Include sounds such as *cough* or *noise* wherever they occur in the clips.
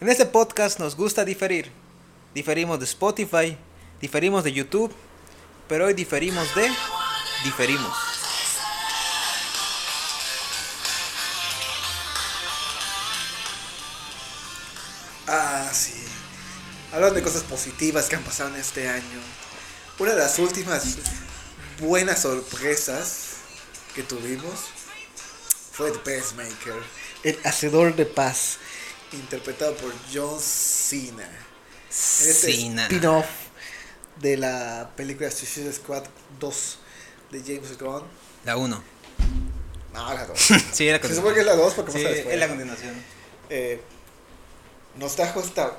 En este podcast nos gusta diferir. Diferimos de Spotify, diferimos de YouTube, pero hoy diferimos de... diferimos. Ah, sí. Hablando de cosas positivas que han pasado en este año. Una de las últimas buenas sorpresas que tuvimos fue The Pacemaker, el hacedor de paz, interpretado por John Cena. En este Cena. spin-off de la película Suicide Squad 2 de James Gunn. La 1. No, la 2. *laughs* Sí, era Se supone que es la 2 porque Sí, después. es la continuación. Eh, nos trajo esta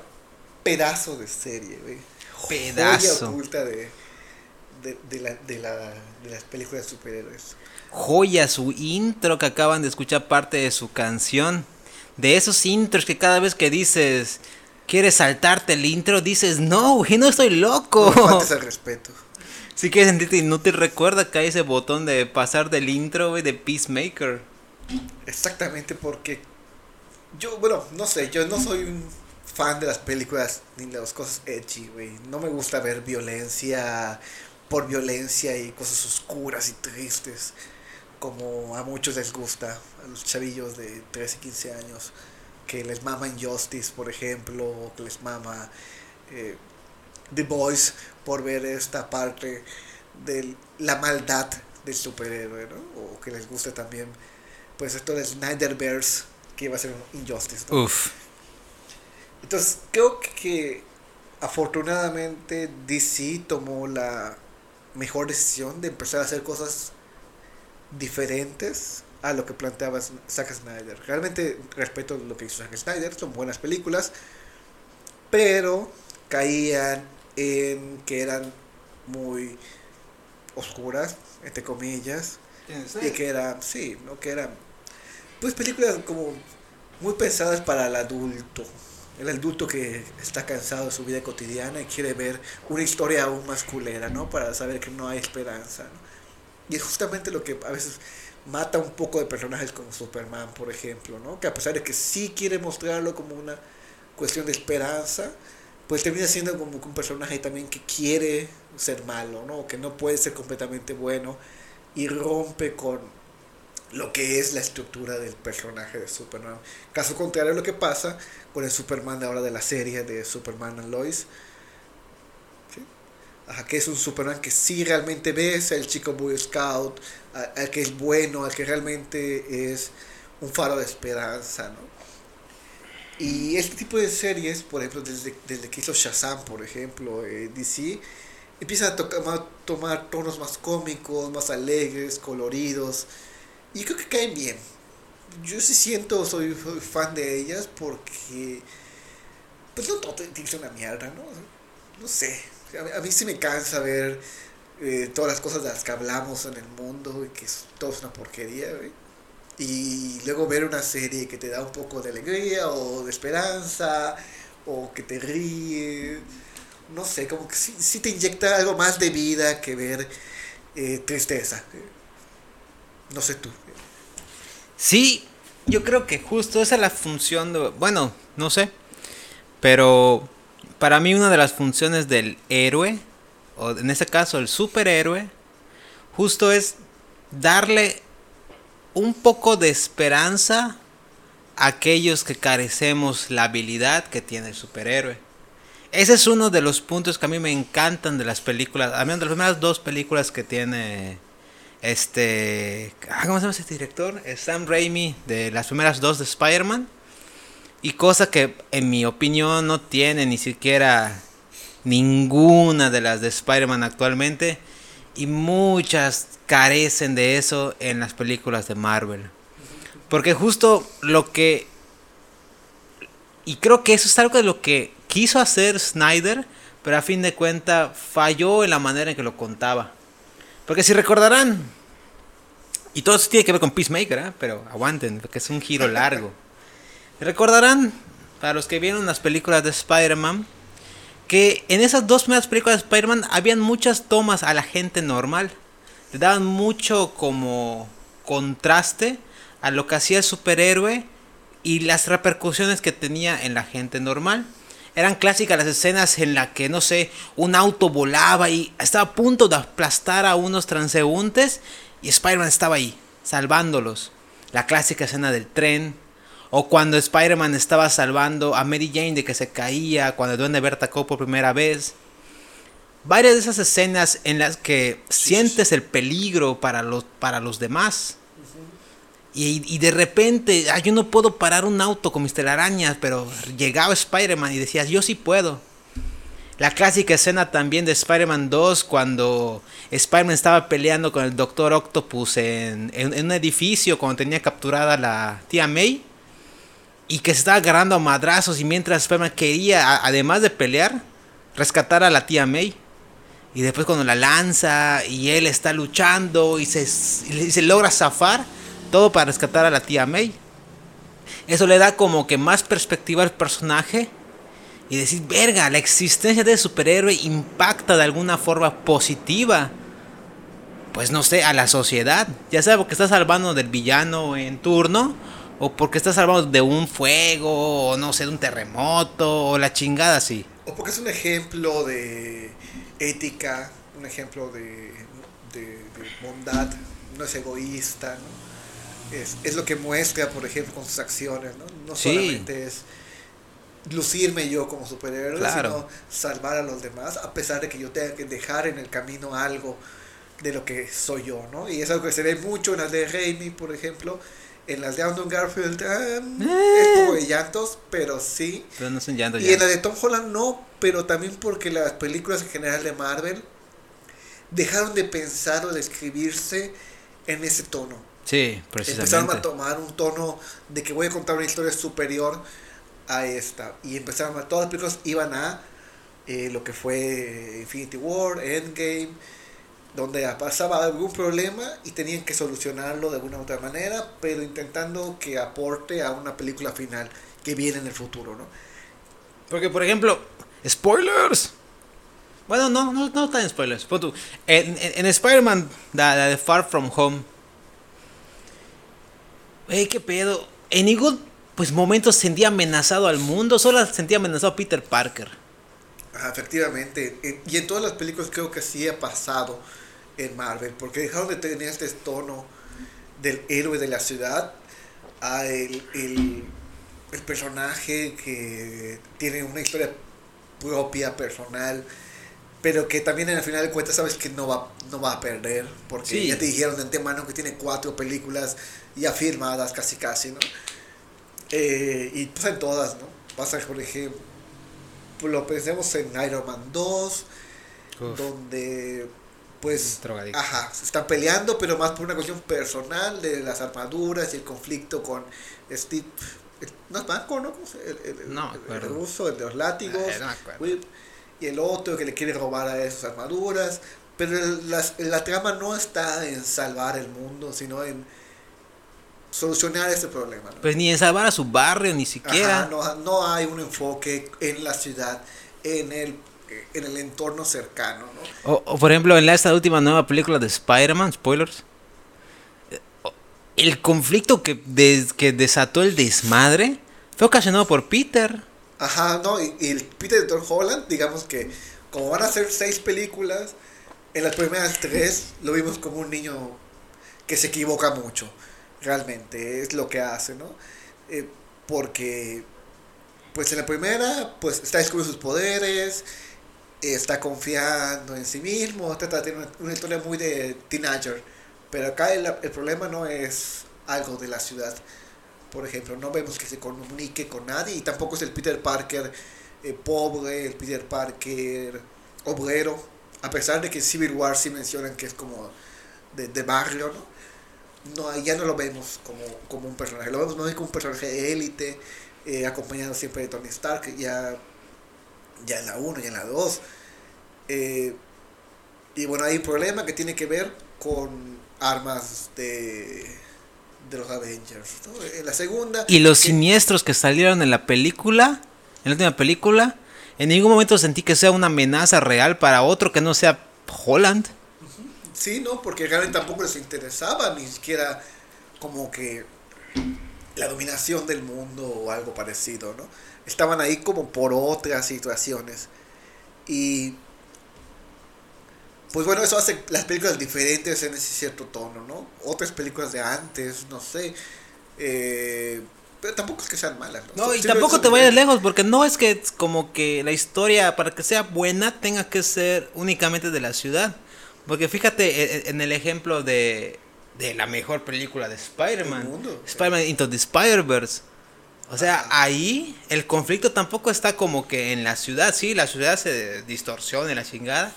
pedazo de serie, güey. Joya Pedazo. oculta de, de, de la, de, la, de las películas de superhéroes. Joya su intro que acaban de escuchar parte de su canción. De esos intros que cada vez que dices, quieres saltarte el intro, dices, no, güey, no estoy loco. No faltes al respeto. Si quieres sentirte inútil, recuerda que hay ese botón de pasar del intro, güey, de Peacemaker. Exactamente porque yo, bueno, no sé, yo no soy un fan de las películas ni de las cosas edgy, güey. No me gusta ver violencia por violencia y cosas oscuras y tristes como a muchos les gusta, a los chavillos de 13, 15 años, que les mama Injustice, por ejemplo, o que les mama eh, The Boys por ver esta parte de la maldad del superhéroe, ¿no? O que les guste también, pues esto de Snyderverse, que iba a ser un Injustice, ¿no? Uf. Entonces, creo que afortunadamente DC tomó la mejor decisión de empezar a hacer cosas diferentes a lo que planteaba Zack Snyder. Realmente respeto lo que hizo Zack Snyder, son buenas películas, pero caían en que eran muy oscuras, entre comillas, y que eran, sí, ¿no? que eran pues películas como muy pensadas para el adulto. El adulto que está cansado de su vida cotidiana y quiere ver una historia aún más culera, ¿no? Para saber que no hay esperanza, ¿no? Y es justamente lo que a veces mata un poco de personajes como Superman, por ejemplo, ¿no? Que a pesar de que sí quiere mostrarlo como una cuestión de esperanza, pues termina siendo como un personaje también que quiere ser malo, ¿no? Que no puede ser completamente bueno y rompe con lo que es la estructura del personaje de Superman. Caso contrario lo que pasa con el Superman de ahora de la serie de Superman and Lois. Ajá, que es un Superman que sí realmente ves al chico Boy Scout, al que es bueno, al que realmente es un faro de esperanza, ¿no? Y este tipo de series, por ejemplo, desde, desde que hizo Shazam, por ejemplo, eh, DC, empiezan a toca- ma- tomar tonos más cómicos, más alegres, coloridos, y creo que caen bien. Yo sí siento, soy, soy fan de ellas porque, pues no todo tiene que ser una mierda, ¿no? No sé, a mí, sí me cansa ver eh, todas las cosas de las que hablamos en el mundo y que es, todo es una porquería. Y luego ver una serie que te da un poco de alegría o de esperanza o que te ríe. No sé, como que sí, sí te inyecta algo más de vida que ver eh, tristeza. No sé tú. Sí, yo creo que justo esa es la función de... Bueno, no sé. Pero para mí una de las funciones del héroe, o en este caso el superhéroe, justo es darle un poco de esperanza a aquellos que carecemos la habilidad que tiene el superhéroe. Ese es uno de los puntos que a mí me encantan de las películas, al menos de las primeras dos películas que tiene este, ah, ¿cómo se llama este director? Es Sam Raimi de las primeras dos de Spider-Man. Y cosa que en mi opinión no tiene ni siquiera ninguna de las de Spider-Man actualmente. Y muchas carecen de eso en las películas de Marvel. Porque justo lo que... Y creo que eso es algo de lo que quiso hacer Snyder, pero a fin de cuentas falló en la manera en que lo contaba. Porque si recordarán, y todo eso tiene que ver con Peacemaker, ¿eh? pero aguanten, porque es un giro largo. *laughs* Recordarán, para los que vieron las películas de Spider-Man, que en esas dos primeras películas de Spider-Man habían muchas tomas a la gente normal. Le daban mucho como contraste a lo que hacía el superhéroe y las repercusiones que tenía en la gente normal. Eran clásicas las escenas en las que, no sé, un auto volaba y estaba a punto de aplastar a unos transeúntes y Spider-Man estaba ahí, salvándolos. La clásica escena del tren. O cuando Spider-Man estaba salvando a Mary Jane de que se caía cuando el Duende Verde atacó por primera vez. Varias de esas escenas en las que sientes el peligro para los, para los demás. Y, y, de repente, ah, yo no puedo parar un auto con mis telarañas, pero llegaba Spider-Man y decías, yo sí puedo. La clásica escena también de Spider-Man 2 cuando Spider-Man estaba peleando con el Doctor Octopus en, en, en, un edificio cuando tenía capturada la tía May. Y que se estaba agarrando a madrazos y mientras Spider-Man quería, además de pelear, rescatar a la tía May. Y después cuando la lanza y él está luchando y se, y se logra zafar todo para rescatar a la tía May. Eso le da como que más perspectiva al personaje. Y decir, verga, la existencia de superhéroe impacta de alguna forma positiva. Pues no sé, a la sociedad. Ya sea porque está salvando del villano en turno. O porque está salvando de un fuego. O no sé, de un terremoto. O la chingada así. O porque es un ejemplo de ética. Un ejemplo de, de, de bondad. No es egoísta, ¿no? Es, es, lo que muestra, por ejemplo, con sus acciones, ¿no? No Sí. solamente es lucirme yo como superhéroe, Claro. sino salvar a los demás, a pesar de que yo tenga que dejar en el camino algo de lo que soy yo, ¿no? Y es algo que se ve mucho en las de Raimi, por ejemplo, en las de Andrew Garfield, ah, es poco de llantos, pero sí. Pero no son Y en la de Tom Holland no, pero también porque las películas en general de Marvel dejaron de pensar o de escribirse en ese tono. Sí, Empezaron a precisamente. tomar un tono de que voy a contar una historia superior a esta. Y empezaron a, todas las películas iban a eh, lo que fue Infinity War, Endgame, donde pasaba algún problema y tenían que solucionarlo de alguna u otra manera, pero intentando que aporte a una película final que viene en el futuro, ¿no? Porque, por ejemplo, spoilers. Bueno, no, no, no tan spoilers. Tú, En, en, en Spider-Man, la, la de Far From Home. Ey, qué pedo. En ningún pues, momento sentía amenazado al mundo, solo sentía amenazado a Peter Parker. Efectivamente, en- y en todas las películas creo que sí ha pasado en Marvel, porque dejaron de tener este tono del héroe de la ciudad a el, el, el personaje que tiene una historia propia, personal, pero que también en el final de cuentas sabes que no va, no va a perder, porque Sí. ya te dijeron de antemano que tiene cuatro películas ya firmadas casi casi, ¿no? Eh, y pasa en todas, ¿no? Pasa, por ejemplo, lo pensemos en Iron Man 2, Uf, donde pues ajá, se están peleando, pero más por una cuestión personal de las armaduras y el conflicto con Steve no es Banco, ¿no? ¿Cómo se- El, el- No el- ruso, el de los látigos, Eh, no. Whip, y el otro que le quiere robar a esas armaduras, pero el- las- la trama no está en salvar el mundo, sino en solucionar ese problema. ¿no? Pues ni en salvar a su barrio, ni siquiera. Ajá, no, no hay un enfoque en la ciudad, en el, en el entorno cercano, ¿no? O, o, por ejemplo, en la, esta última nueva película de Spider-Man, spoilers. El conflicto que, des- que desató el desmadre fue ocasionado por Peter. Ajá, no, y, y el Peter de Tom Holland, digamos que como van a ser seis películas, en las primeras tres lo vimos como un niño que se equivoca mucho, realmente, es lo que hace, ¿no? Eh, porque, pues en la primera, pues está descubriendo sus poderes, está confiando en sí mismo, de tener una, una historia muy de teenager, pero acá el, el problema no es algo de la ciudad, por ejemplo, no vemos que se comunique con nadie y tampoco es el Peter Parker eh, pobre, el Peter Parker obrero, a pesar de que en Civil War sí mencionan que es como de, de barrio, ¿no? No, ya no lo vemos como, como un personaje, lo vemos más bien como un personaje de élite, eh, acompañado siempre de Tony Stark, ya, ya en la 1, ya en la 2. Eh, y bueno, hay un problema que tiene que ver con armas de, de los Avengers. ¿no? En la segunda... Y los que- siniestros que salieron en la película, en la última película, en ningún momento sentí que sea una amenaza real para otro que no sea Holland. Sí, no, porque realmente tampoco les interesaba ni siquiera como que la dominación del mundo o algo parecido, ¿no? Estaban ahí como por otras situaciones. Y pues bueno, eso hace las películas diferentes en ese cierto tono, ¿no? Otras películas de antes, no sé. Eh, pero tampoco es que sean malas. No, no y tampoco te vayas lejos, porque no es que como que la historia, para que sea buena, tenga que ser únicamente de la ciudad. Porque fíjate e, e, en el ejemplo de, de la mejor película de Spider-Man. Spider-Man Into the Spider-Verse. O sea, ahí el conflicto tampoco está como que en la ciudad. Sí, la ciudad se distorsiona en la chingada.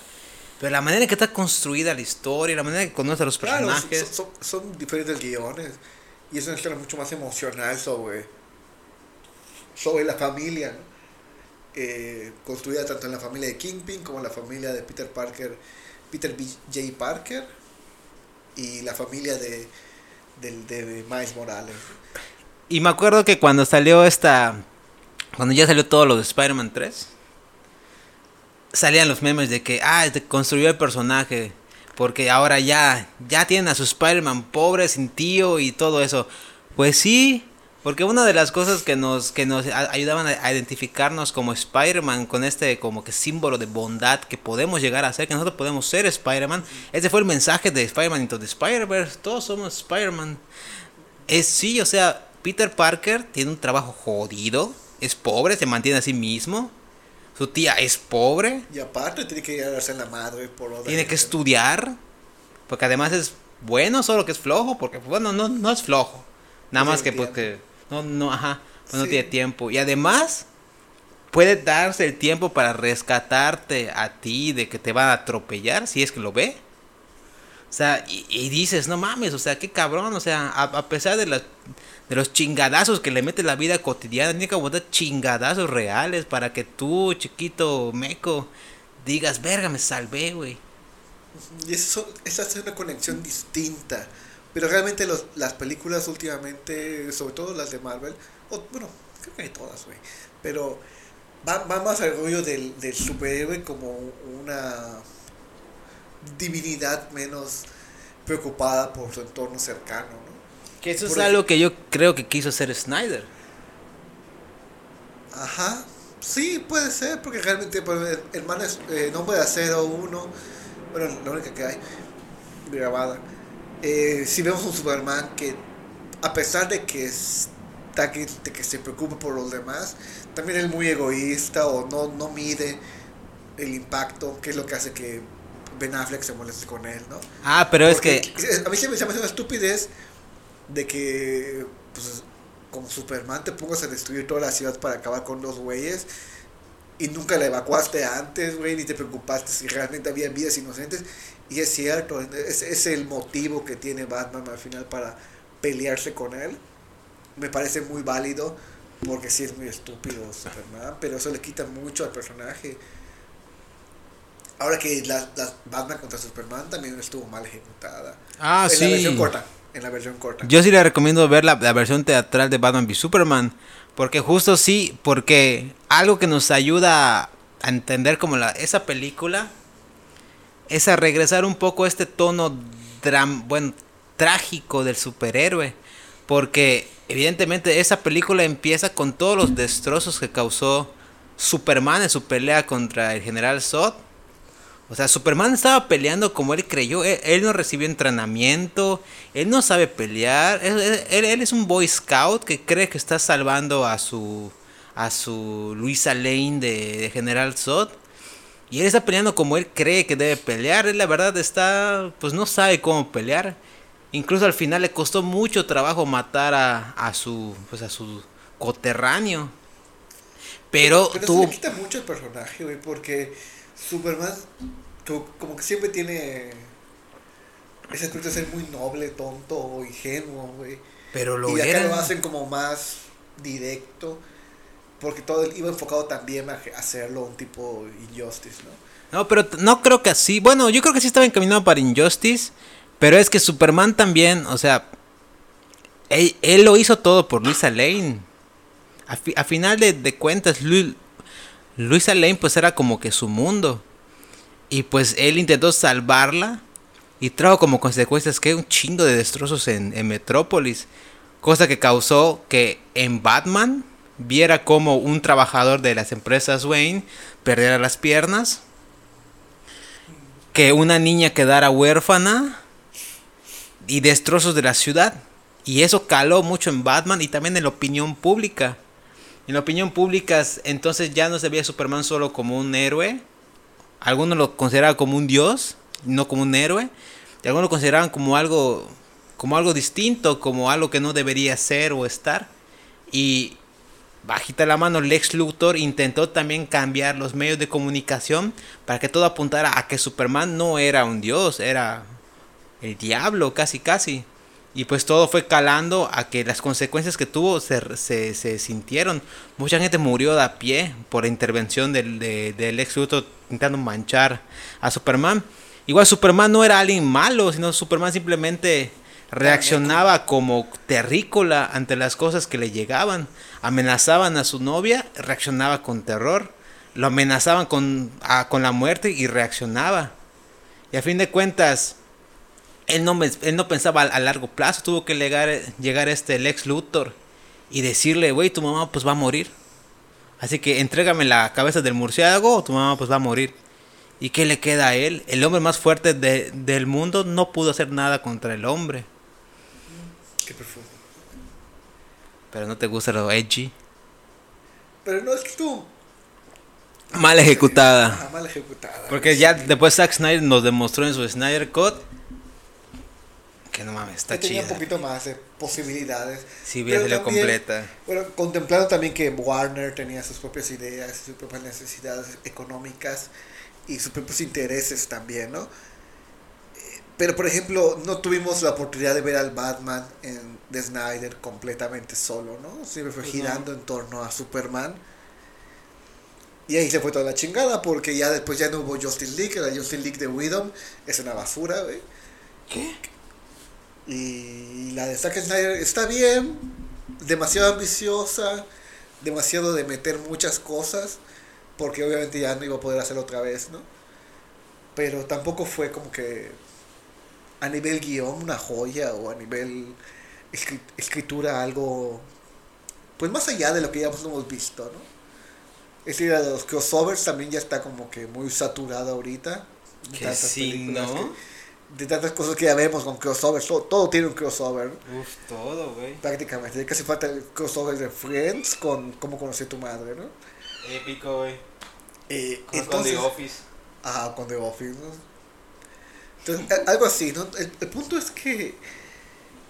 Pero la manera en que está construida la historia, la manera en que conoce a los personajes. son, diferentes guiones. Y es una historia mucho más emocional sobre, sobre la familia. Eh, construida tanto en la familia de Kingpin como en la familia de Peter Parker, Peter B. J. Parker y la familia de, de, Miles Morales. Y me acuerdo que cuando salió esta. Cuando ya salió todo lo de Spider-Man 3, salían los memes de que, ah, construyó el personaje. Porque ahora ya, ya tienen a su Spider-Man pobre, sin tío y todo eso. Pues sí, porque una de las cosas que nos, que nos ayudaban a identificarnos como Spider-Man, con este como que símbolo de bondad que podemos llegar a ser, que nosotros podemos ser Spider-Man, ese fue el mensaje de Spider-Man into the Spider-Verse, todos somos Spider-Man. Es sí, o sea, Peter Parker tiene un trabajo jodido, es pobre, se mantiene a sí mismo. Su tía es pobre. Y aparte tiene que llegarse en la madre por Tiene que estudiar. Porque además es bueno, solo que es flojo. Porque, bueno, no, no es flojo. Nada más que porque no, no, ajá, pues no tiene tiempo. Y además, puede darse el tiempo para rescatarte a ti de que te van a atropellar, si es que lo ve. O sea, y, dices, no mames, o sea, qué cabrón, o sea, a, pesar de, de los chingadazos que le mete la vida cotidiana, tiene que aguantar chingadazos reales para que tú, chiquito meco, digas, verga, me salvé, güey. Y eso, esa es una conexión distinta pero realmente los, las películas últimamente, sobre todo las de Marvel, o, bueno, creo que hay todas, güey, pero va, más al rollo del, del superhéroe como una divinidad menos preocupada por su entorno cercano, ¿no? Que eso es algo que yo creo que quiso hacer Snyder. Ajá, sí, puede ser, porque realmente pues, el, man es eh, nombre de acero uno, bueno, la única que hay grabada eh, si vemos un Superman que, a pesar de que, está, que, que se preocupa por los demás, también es muy egoísta o no, no mide el impacto, que es lo que hace que Ben Affleck se moleste con él, ¿no? Ah, pero es que... A mí siempre me hace una estupidez de que, pues, como Superman te pongas a destruir toda la ciudad para acabar con los güeyes y nunca la evacuaste antes, güey, ni te preocupaste si realmente había vidas inocentes. Y es cierto, es, es el motivo que tiene Batman al final para pelearse con él. Me parece muy válido, porque sí es muy estúpido Superman, pero eso le quita mucho al personaje. Ahora que la, la Batman contra Superman también estuvo mal ejecutada. Ah, en sí. La versión corta, en la versión corta. Yo sí le recomiendo ver la, la versión teatral de Batman v Superman porque justo sí, porque algo que nos ayuda a entender como la, esa película es a regresar un poco a este tono dram, bueno, trágico del superhéroe. Porque evidentemente esa película empieza con todos los destrozos que causó Superman en su pelea contra el general Zod. O sea, Superman estaba peleando como él creyó. Él, no recibió entrenamiento. Él no sabe pelear. Él, él, es un Boy Scout que cree que está salvando a su. a su Luisa Lane de, General Zod. Y él está peleando como él cree que debe pelear. Él la verdad está. pues no sabe cómo pelear. Incluso al final le costó mucho trabajo matar a, a su. pues a su coterráneo. Pero, pero, tuvo. le quita mucho el personaje, güey, porque Superman como que siempre tiene ese aspecto de ser muy noble, tonto, ingenuo, güey. Pero lo y acá lo hacen como más directo, porque todo iba enfocado también a hacerlo un tipo Injustice, ¿no? No, pero no creo que así. Bueno, yo creo que sí estaba encaminado para Injustice, pero es que Superman también, o sea, él, lo hizo todo por Luisa Lane. A, final de, de cuentas, Luisa Lane pues era como que su mundo. Y pues él intentó salvarla y trajo como consecuencias que un chingo de destrozos en, Metrópolis. Cosa que causó que en Batman viera como un trabajador de las empresas Wayne perdiera las piernas, que una niña quedara huérfana y destrozos de la ciudad. Y eso caló mucho en Batman y también en la opinión pública. En la opinión pública entonces ya no se veía Superman solo como un héroe. Algunos lo consideraban como un dios, no como un héroe. Y algunos lo consideraban como algo, como algo distinto, como algo que no debería ser o estar. Y bajita la mano, Lex Luthor intentó también cambiar los medios de comunicación para que todo apuntara a que Superman no era un dios, era el diablo, casi casi. Y pues todo fue calando a que las consecuencias que tuvo se, se, sintieron. Mucha gente murió de a pie por la intervención del, del ex Luthor intentando manchar a Superman. Igual Superman no era alguien malo, sino Superman simplemente reaccionaba como terrícola ante las cosas que le llegaban. Amenazaban a su novia, reaccionaba con terror. Lo amenazaban con, con la muerte y reaccionaba. Y a fin de cuentas, él no, él no pensaba a, largo plazo, tuvo que llegar, llegar este Lex Luthor y decirle, güey, tu mamá pues va a morir. Así que entrégame la cabeza del murciélago o tu mamá pues va a morir. ¿Y qué le queda a él? El hombre más fuerte del mundo no pudo hacer nada contra el hombre. Qué profundo. Pero no te gusta lo edgy. Pero no es que tú. Mal ejecutada. mal ejecutada. Porque ya después Zack Snyder nos demostró en su Snyder Cut que no mames, está chido. Tenía un poquito más de posibilidades. Sí, bien salió completa. Bueno, contemplando también que Warner tenía sus propias ideas, sus propias necesidades económicas y sus propios intereses también, ¿no? Pero por ejemplo, no tuvimos la oportunidad de ver al Batman en The Snyder completamente solo, ¿no? Siempre fue pues girando en torno a Superman. Y ahí se fue toda la chingada porque ya después ya no hubo Justice League, la Justice League de Widow es una basura, güey. ¿Qué? Y la de Zack Snyder está bien, demasiado ambiciosa, demasiado de meter muchas cosas, porque obviamente ya no iba a poder hacerlo otra vez, ¿no? Pero tampoco fue como que a nivel guion una joya o a nivel escritura algo, pues más allá de lo que ya hemos visto, ¿no? Es decir, los crossovers también ya está como que muy saturada ahorita. Que sí, ¿no? de tantas cosas que ya vemos con crossovers, todo, tiene un crossover. Uf, todo, güey. Prácticamente, casi falta el crossover de Friends con Cómo conocí a tu madre, ¿no? Épico, güey. Eh, con The Office. Ah, con The Office, ¿no? Entonces, algo así, ¿no? El, punto es que...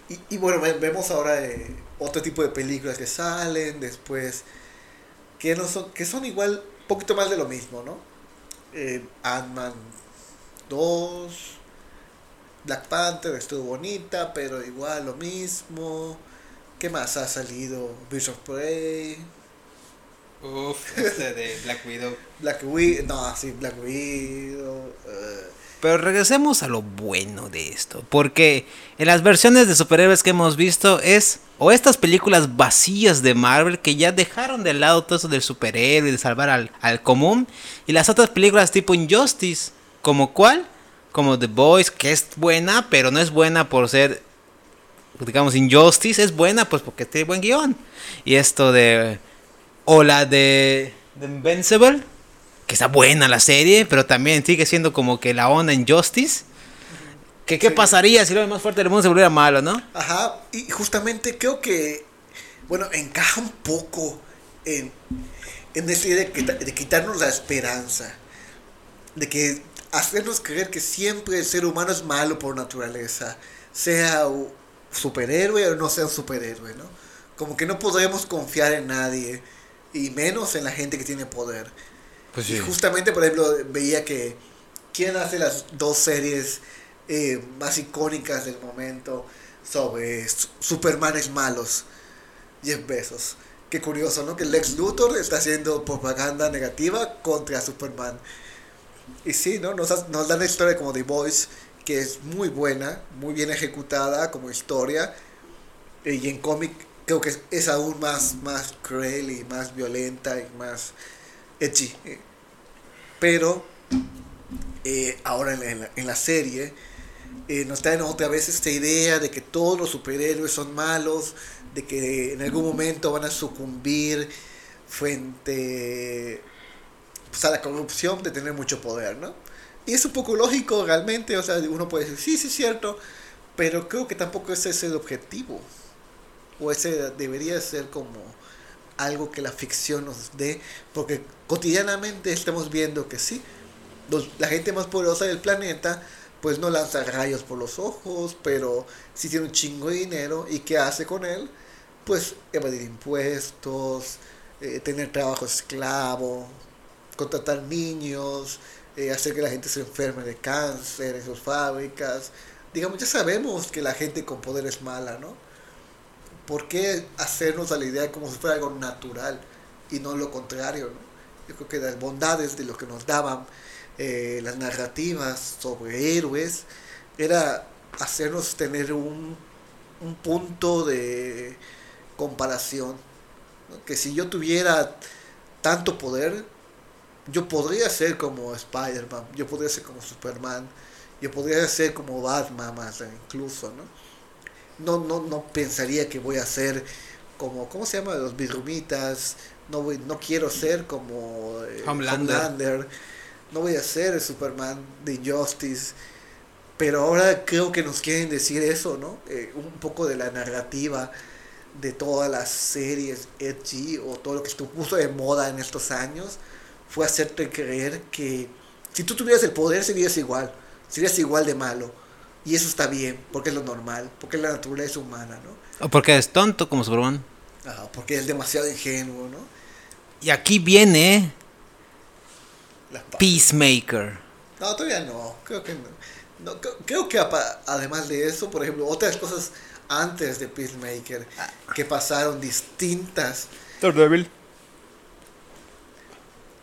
Y, y bueno, vemos ahora eh, otro tipo de películas que salen después, que, no son, que son igual, un poquito más de lo mismo, ¿no? Eh, Ant-Man 2, Black Panther estuvo bonita, pero igual lo mismo. ¿Qué más ha salido? Birds of Prey. Uf, este de Black Widow. *laughs* Black Widow, no, sí, Black Widow. Eh. Pero regresemos a lo bueno de esto, porque en las versiones de superhéroes que hemos visto es o estas películas vacías de Marvel que ya dejaron de lado todo eso del superhéroe y de salvar al, al común, y las otras películas tipo Injustice, como cuál? como The Boys, que es buena, pero no es buena por ser, digamos, Injustice, es buena pues porque tiene buen guion. Y esto de, o la de The Invincible, que está buena la serie, pero también sigue siendo como que la onda Injustice. Que, ¿Qué pasaría si lo más fuerte del mundo se volviera malo, no? Ajá, y justamente creo que, bueno, encaja un poco en, en decir de, de quitarnos la esperanza. De que hacernos creer que siempre el ser humano es malo por naturaleza, sea superhéroe o no sea un superhéroe, ¿no? Como que no podremos confiar en nadie, y menos en la gente que tiene poder. Pues Y justamente, por ejemplo, veía que quién hace las dos series eh, más icónicas del momento sobre Supermanes malos. Jeff Bezos. Qué curioso, ¿no? Que Lex Luthor está haciendo propaganda negativa contra Superman. Y sí, ¿no? Nos, nos dan la historia como The Voice, que es muy buena, muy bien ejecutada como historia. Y en cómic creo que es, aún más, más cruel y más violenta y más Pero eh, ahora en la, en la serie eh, nos traen otra vez esta idea de que todos los superhéroes son malos, de que en algún momento van a sucumbir frente pues, a la corrupción de tener mucho poder, ¿no? Y es un poco lógico realmente, o sea, uno puede decir, sí, sí es cierto, pero creo que tampoco ese es el objetivo. O ese debería ser como algo que la ficción nos dé, porque cotidianamente estamos viendo que sí, la gente más poderosa del planeta pues no lanza rayos por los ojos, pero sí tiene un chingo de dinero y ¿qué hace con él? Pues evadir impuestos, eh, tener trabajo esclavo, contratar niños, eh, hacer que la gente se enferme de cáncer en sus fábricas. Digamos, ya sabemos que la gente con poder es mala, ¿no? ¿Por qué hacernos a la idea como si fuera algo natural y no lo contrario, ¿no? Yo creo que las bondades de lo que nos daban eh, las narrativas sobre héroes era hacernos tener un, un punto de comparación. Que si yo tuviera tanto poder, yo podría ser como Spider-Man, yo podría ser como Superman, yo podría ser como Batman más incluso, ¿no? No, no, no pensaría que voy a ser como, ¿cómo se llama? Los Birrumitas, no, voy, no quiero ser como eh, Homelander. no voy a ser el Superman de Injustice, pero ahora creo que nos quieren decir eso, ¿no? Eh, un poco de la narrativa de todas las series edgy o todo lo que estuvo puso de moda en estos años fue hacerte creer que si tú tuvieras el poder serías igual, serías igual de malo. Y eso está bien, porque es lo normal, porque es la naturaleza humana, ¿no? O porque es tonto como Superman. Ah, porque es demasiado ingenuo, ¿no? Y aquí viene Peacemaker. No, todavía no, creo que no. creo, que además de eso, por ejemplo, otras cosas antes de Peacemaker ah. que pasaron distintas. Daredevil.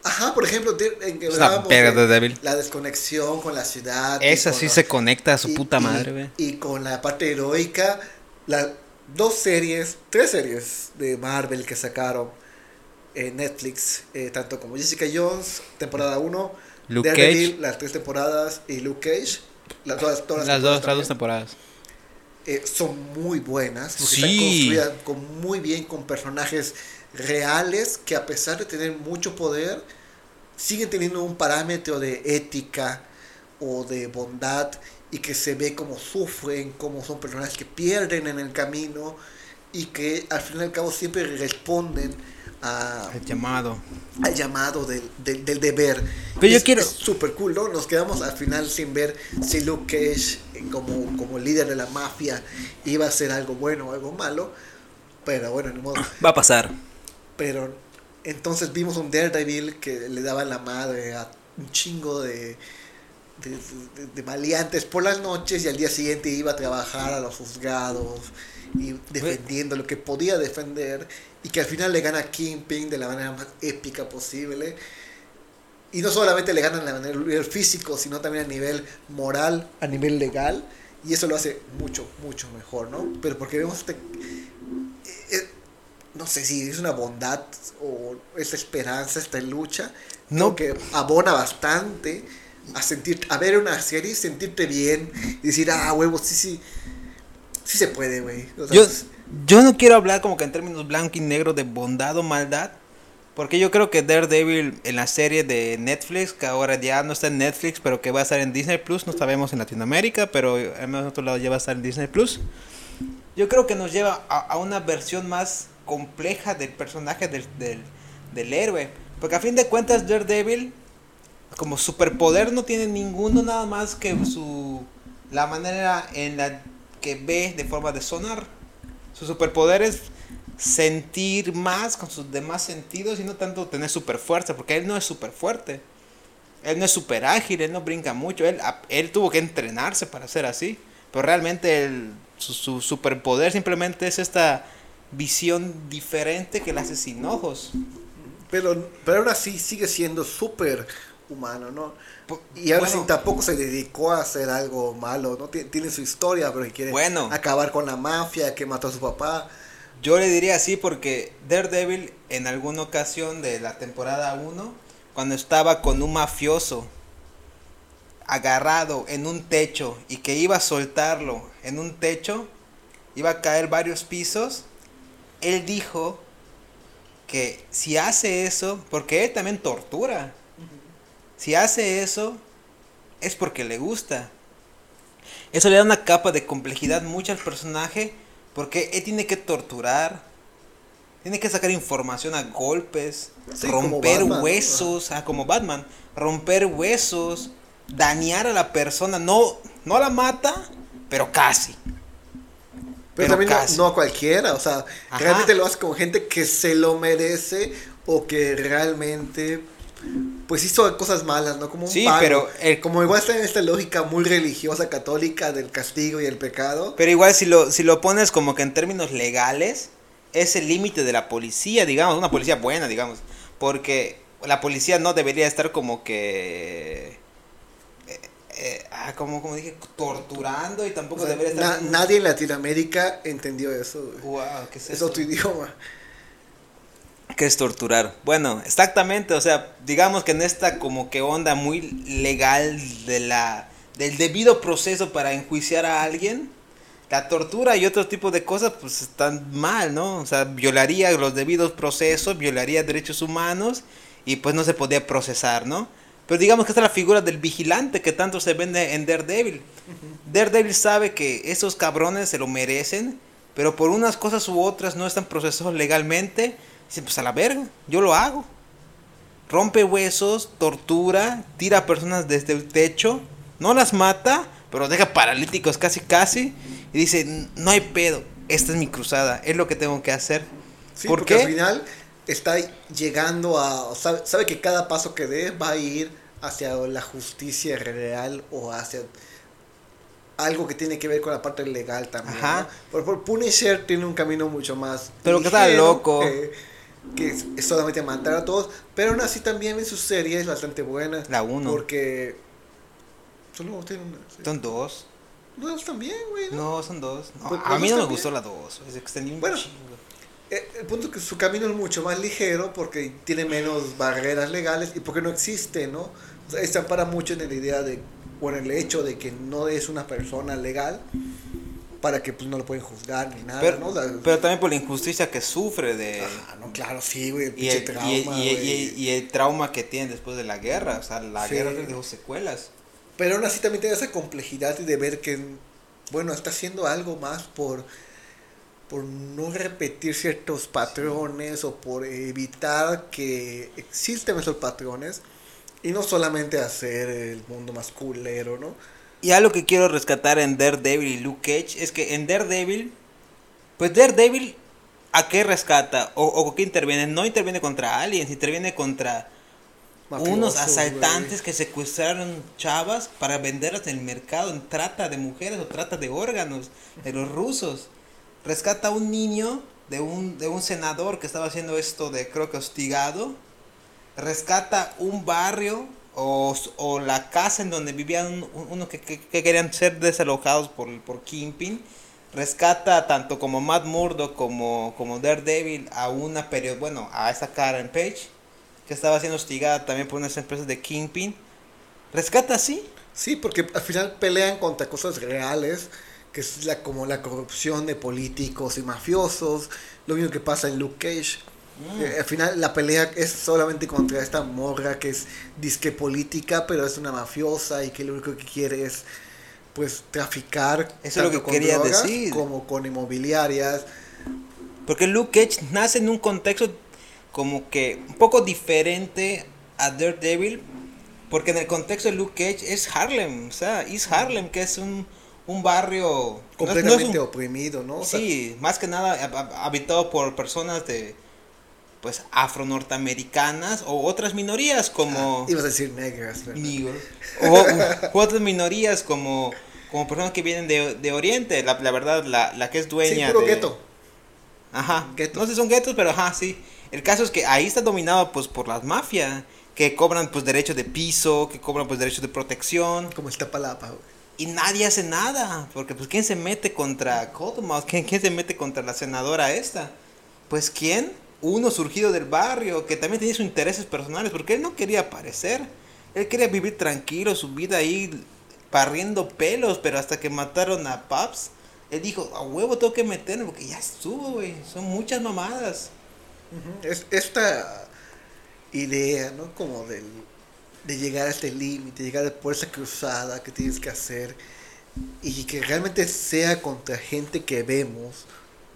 Ajá, por ejemplo, en que la desconexión con la ciudad. Esa sí se conecta a su puta madre, güey. Y, con la parte heroica, las dos series, tres series de Marvel que sacaron en Netflix, eh, tanto como Jessica Jones, temporada 1, Luke Cage, las tres temporadas, y Luke Cage, las, todas, todas las, dos, las dos temporadas. Eh, son muy buenas, porque están construidas con, muy bien con personajes reales que a pesar de tener mucho poder, siguen teniendo un parámetro de ética o de bondad y que se ve como sufren, como son personas que pierden en el camino y que al fin y al cabo siempre responden a, al llamado. al llamado del, del, deber. Pero yo quiero es súper cool ¿no? nos quedamos al final sin ver si Luke Cage eh, como, como líder de la mafia iba a ser algo bueno o algo malo pero bueno ni modo. Va a pasar pero entonces vimos un Daredevil que le daba la madre a un chingo de, de, maleantes por las noches y al día siguiente iba a trabajar a los juzgados y defendiendo lo que podía defender y que al final le gana a Kingpin de la manera más épica posible. Y no solamente le ganan a nivel físico, sino también a nivel moral, a nivel legal. Y eso lo hace mucho, mucho mejor, ¿no? Pero porque vemos este, no sé si es una bondad o esa esperanza, esta lucha, no que abona bastante a sentir, a ver una serie, sentirte bien y decir, ah, huevo, sí, sí, sí se puede, güey. yo, yo no quiero hablar como que en términos blanco y negro de bondad o maldad, porque yo creo que Daredevil en la serie de Netflix, que ahora ya no está en Netflix, pero que va a estar en Disney Plus, no sabemos en Latinoamérica, pero al menos en otro lado ya va a estar en Disney Plus. Yo creo que nos lleva a, a una versión más compleja del personaje del, del, héroe. Porque a fin de cuentas Daredevil, como superpoder no tiene ninguno nada más que su la manera en la que ve de forma de sonar. Su superpoder es sentir más con sus demás sentidos y no tanto tener super fuerza, porque él no es super fuerte. Él no es super ágil, él no brinca mucho, él, él tuvo que entrenarse para ser así. Pero realmente su, su superpoder simplemente es esta visión diferente que la hace sin ojos. Pero, pero aún así sigue siendo súper humano, ¿no? Y ahora sí tampoco se dedicó a hacer algo malo, ¿no? Tiene su historia, pero quiere acabar con la mafia que mató a su papá. Yo le diría así porque Daredevil en alguna ocasión de la temporada 1, cuando estaba con un mafioso agarrado en un techo y que iba a soltarlo en un techo, iba a caer varios pisos, él dijo que si hace eso, porque él también tortura, si hace eso, es porque le gusta. Eso le da una capa de complejidad mucho al personaje, porque él tiene que torturar, tiene que sacar información a golpes, Sí, romper huesos, ah, como Batman, romper huesos, dañar a la persona, no, no la mata, pero casi. Pero, Pero también no, casi. no a cualquiera, o sea, Ajá. realmente lo hace con gente que se lo merece o que realmente pues hizo cosas malas, ¿no? Como un Sí, pero el- como igual está en esta lógica muy religiosa católica del castigo y el pecado. Pero igual si lo, si lo pones como que en términos legales, es el límite de la policía, digamos, una policía buena, digamos. Porque la policía no debería estar como que... eh, ah, como, como dije, torturando y tampoco O sea, debería na- estar... nadie en Latinoamérica entendió eso. Wow, ¿qué es Es eso? otro idioma. ¿Qué es torturar? Bueno, exactamente, o sea, digamos que en esta como que onda muy legal de la del debido proceso para enjuiciar a alguien, la tortura y otro tipo de cosas pues están mal, ¿no? O sea, violaría los debidos procesos, violaría derechos humanos y pues no se podía procesar, ¿no? Pero digamos que esta es la figura del vigilante que tanto se vende en Daredevil. Daredevil sabe que esos cabrones se lo merecen, pero por unas cosas u otras no están procesados legalmente. Dice, pues a la verga, yo lo hago. Rompe huesos, tortura, tira a personas desde el techo, no las mata, pero deja paralíticos casi casi. Y dice, no hay pedo, esta es mi cruzada, es lo que tengo que hacer. Sí, ¿Por porque qué? al final está llegando a. Sabe, sabe que cada paso que dé va a ir hacia la justicia real o hacia algo que tiene que ver con la parte legal también. Ajá. ¿no? Por, Punisher tiene un camino mucho más. Pero que está ligero, loco. Que, que es, solamente matar a todos. Pero aún así también en su serie es bastante buena. La uno. Porque. Solo tiene una. Son dos. Dos también, güey. ¿no? No, son dos. No, Pues, a pues, mí no me gustó la dos. Bueno. Eh, El punto es que su camino es mucho más ligero porque tiene menos barreras legales y porque no existe, ¿no? Se ampara mucho en la idea de, o en el hecho de que no es una persona legal para que pues no lo pueden juzgar ni nada, Pero, ¿no? Pero también por la injusticia que sufre de... Ah, no, claro, sí, güey, el Y pinche el, trauma, y, y- güey. y- y el trauma que tiene después de la guerra. O sea, la Sí. guerra le dejó secuelas. Pero aún así también tiene esa complejidad de ver que, bueno, está haciendo algo más por, por no repetir ciertos patrones o por evitar que existan esos patrones y no solamente hacer el mundo más culero, ¿no? Y algo que quiero rescatar en Daredevil y Luke Cage es que en Daredevil, pues Daredevil, ¿a qué rescata? ¿O, o qué interviene? No interviene contra aliens, interviene contra unos asaltantes que secuestraron chavas para venderlas en el mercado en trata de mujeres o trata de órganos de los rusos. Rescata a un niño de un, de un senador que estaba haciendo esto de creo que hostigado. Rescata un barrio o, o la casa en donde vivían un- unos que, que- que querían ser desalojados por, por Kingpin. Rescata tanto como Matt Murdock como, como Daredevil a una period bueno, a esa Karen Page que estaba siendo hostigada también por unas empresas de Kingpin. Rescata así. Sí, porque al final pelean contra cosas reales, que es la, como la corrupción de políticos y mafiosos, lo mismo que pasa en Luke Cage. Mm. Eh, al final la pelea es solamente contra esta morra que es disque política, pero es una mafiosa y que lo único que quiere es pues traficar Eso es lo que con quería drogas decir. como con inmobiliarias. Porque Luke Cage nace en un contexto como que un poco diferente a Daredevil. Porque en el contexto de Luke Cage es Harlem. O sea, East Harlem, que es un, un barrio... no es- no es completamente un- oprimido, ¿no? O sea, sí, más que nada hab- hab- habitado por personas de... Pues afro-norteamericanas o otras minorías como... ibas a decir negras. O, u otras minorías como, como personas que vienen de, de Oriente. La, la verdad, la, la que es Sí, dueña puro de... gueto. Ajá. Gueto. No sé si son guetos, pero ajá, sí. El caso es que ahí está dominado pues por las mafias. Que cobran pues derechos de piso, que cobran pues derechos de protección. Como está palapa, güey. Y nadie hace nada. Porque pues ¿quién se mete contra Cottonmouth? ¿Quién, ¿Quién se mete contra la senadora esta? Pues ¿quién? Uno surgido del barrio, que también tenía sus intereses personales, porque él no quería aparecer. Él quería vivir tranquilo, su vida ahí parriendo pelos, pero hasta que mataron a Paps, él dijo, a huevo tengo que meterme porque ya estuvo, güey. Son muchas mamadas. Es, esta idea, ¿no? Como del, de llegar a este límite, llegar por esa cruzada que tienes que hacer y que realmente sea contra gente que vemos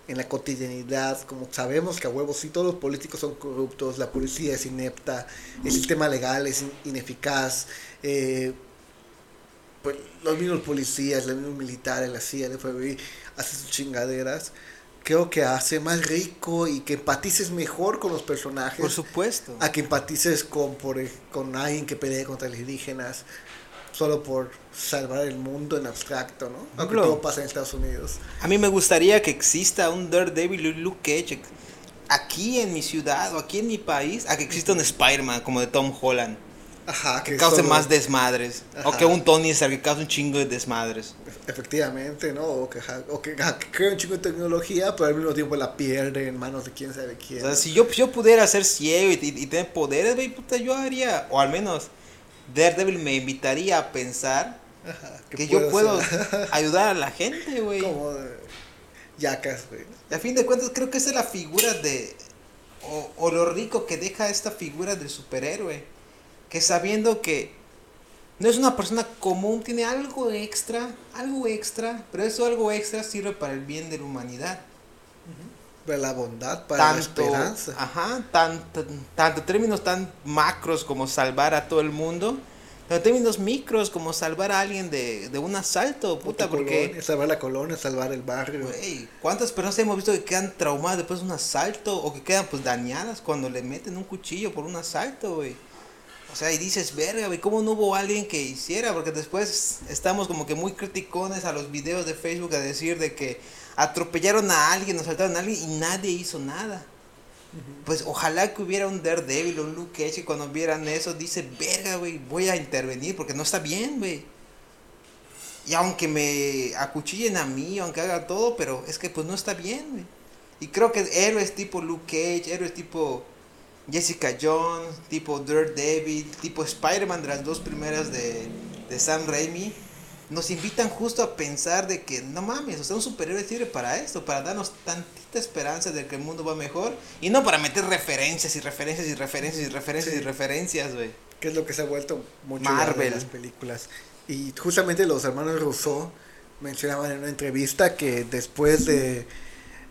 en la cotidianidad, como sabemos que a huevos sí todos los políticos son corruptos, la policía es inepta, el sistema legal es in- ineficaz, eh, pues los mismos policías, los mismos militares, la CIA, el FBI, hacen sus chingaderas. Creo que hace más rico y que empatices mejor con los personajes Por supuesto. a que empatices con, por, con alguien que pelee contra alienígenas solo por salvar el mundo en abstracto, ¿no? Aunque todo pasa en Estados Unidos. A mí me gustaría que exista un Daredevil y Luke Cage aquí en mi ciudad o aquí en mi país, a que exista un Spider-Man como de Tom Holland, Ajá, que que cause solo- más desmadres, o que un Tony Stark que cause un chingo de desmadres. Efectivamente, ¿no? O que, o que, que crea un chico de tecnología, pero al mismo tiempo la pierde en manos de quién sabe quién. O sea, si yo, yo pudiera ser ciego y, y- y tener poderes, güey, puta, yo haría, o al menos Daredevil me invitaría a pensar *laughs* que, yo puedo *laughs* ayudar a la gente, güey. como yacas, güey. Y a fin de cuentas, creo que esa es la figura de. O, o lo rico que deja esta figura del superhéroe. Que sabiendo que no es una persona común, tiene algo extra, algo extra, pero eso algo extra sirve para el bien de la humanidad. Para la bondad, para la tanto, esperanza. ajá, tanto, tanto términos tan macros como salvar a todo el mundo, pero términos micros como salvar a alguien de, de un asalto, puta, Puta porque. colonia, salvar la colonia, salvar el barrio. Güey, ¿cuántas personas hemos visto que quedan traumadas después de un asalto o que quedan pues dañadas cuando le meten un cuchillo por un asalto, güey? O sea, y dices, verga, güey, ¿cómo no hubo alguien que hiciera? Porque después estamos como que muy criticones a los videos de Facebook a decir de que atropellaron a alguien, asaltaron a alguien y nadie hizo nada. Pues ojalá que hubiera un Daredevil o un Luke Cage que cuando vieran eso dice, verga, güey, voy a intervenir porque no está bien, güey. Y aunque me acuchillen a mí, aunque haga todo, pero es que pues no está bien, güey. Y creo que héroes tipo Luke Cage, héroes tipo Jessica Jones, tipo Daredevil, tipo Spider-Man de las dos primeras de, de Sam Raimi, nos invitan justo a pensar de que no mames, o sea, un superhéroe sirve para esto, para darnos tantita esperanza de que el mundo va mejor y no para meter referencias y referencias y referencias y referencias Sí. y referencias, güey. que es lo que se ha vuelto mucho Marvel. en las películas. Y justamente los hermanos Rousseau mencionaban en una entrevista que después de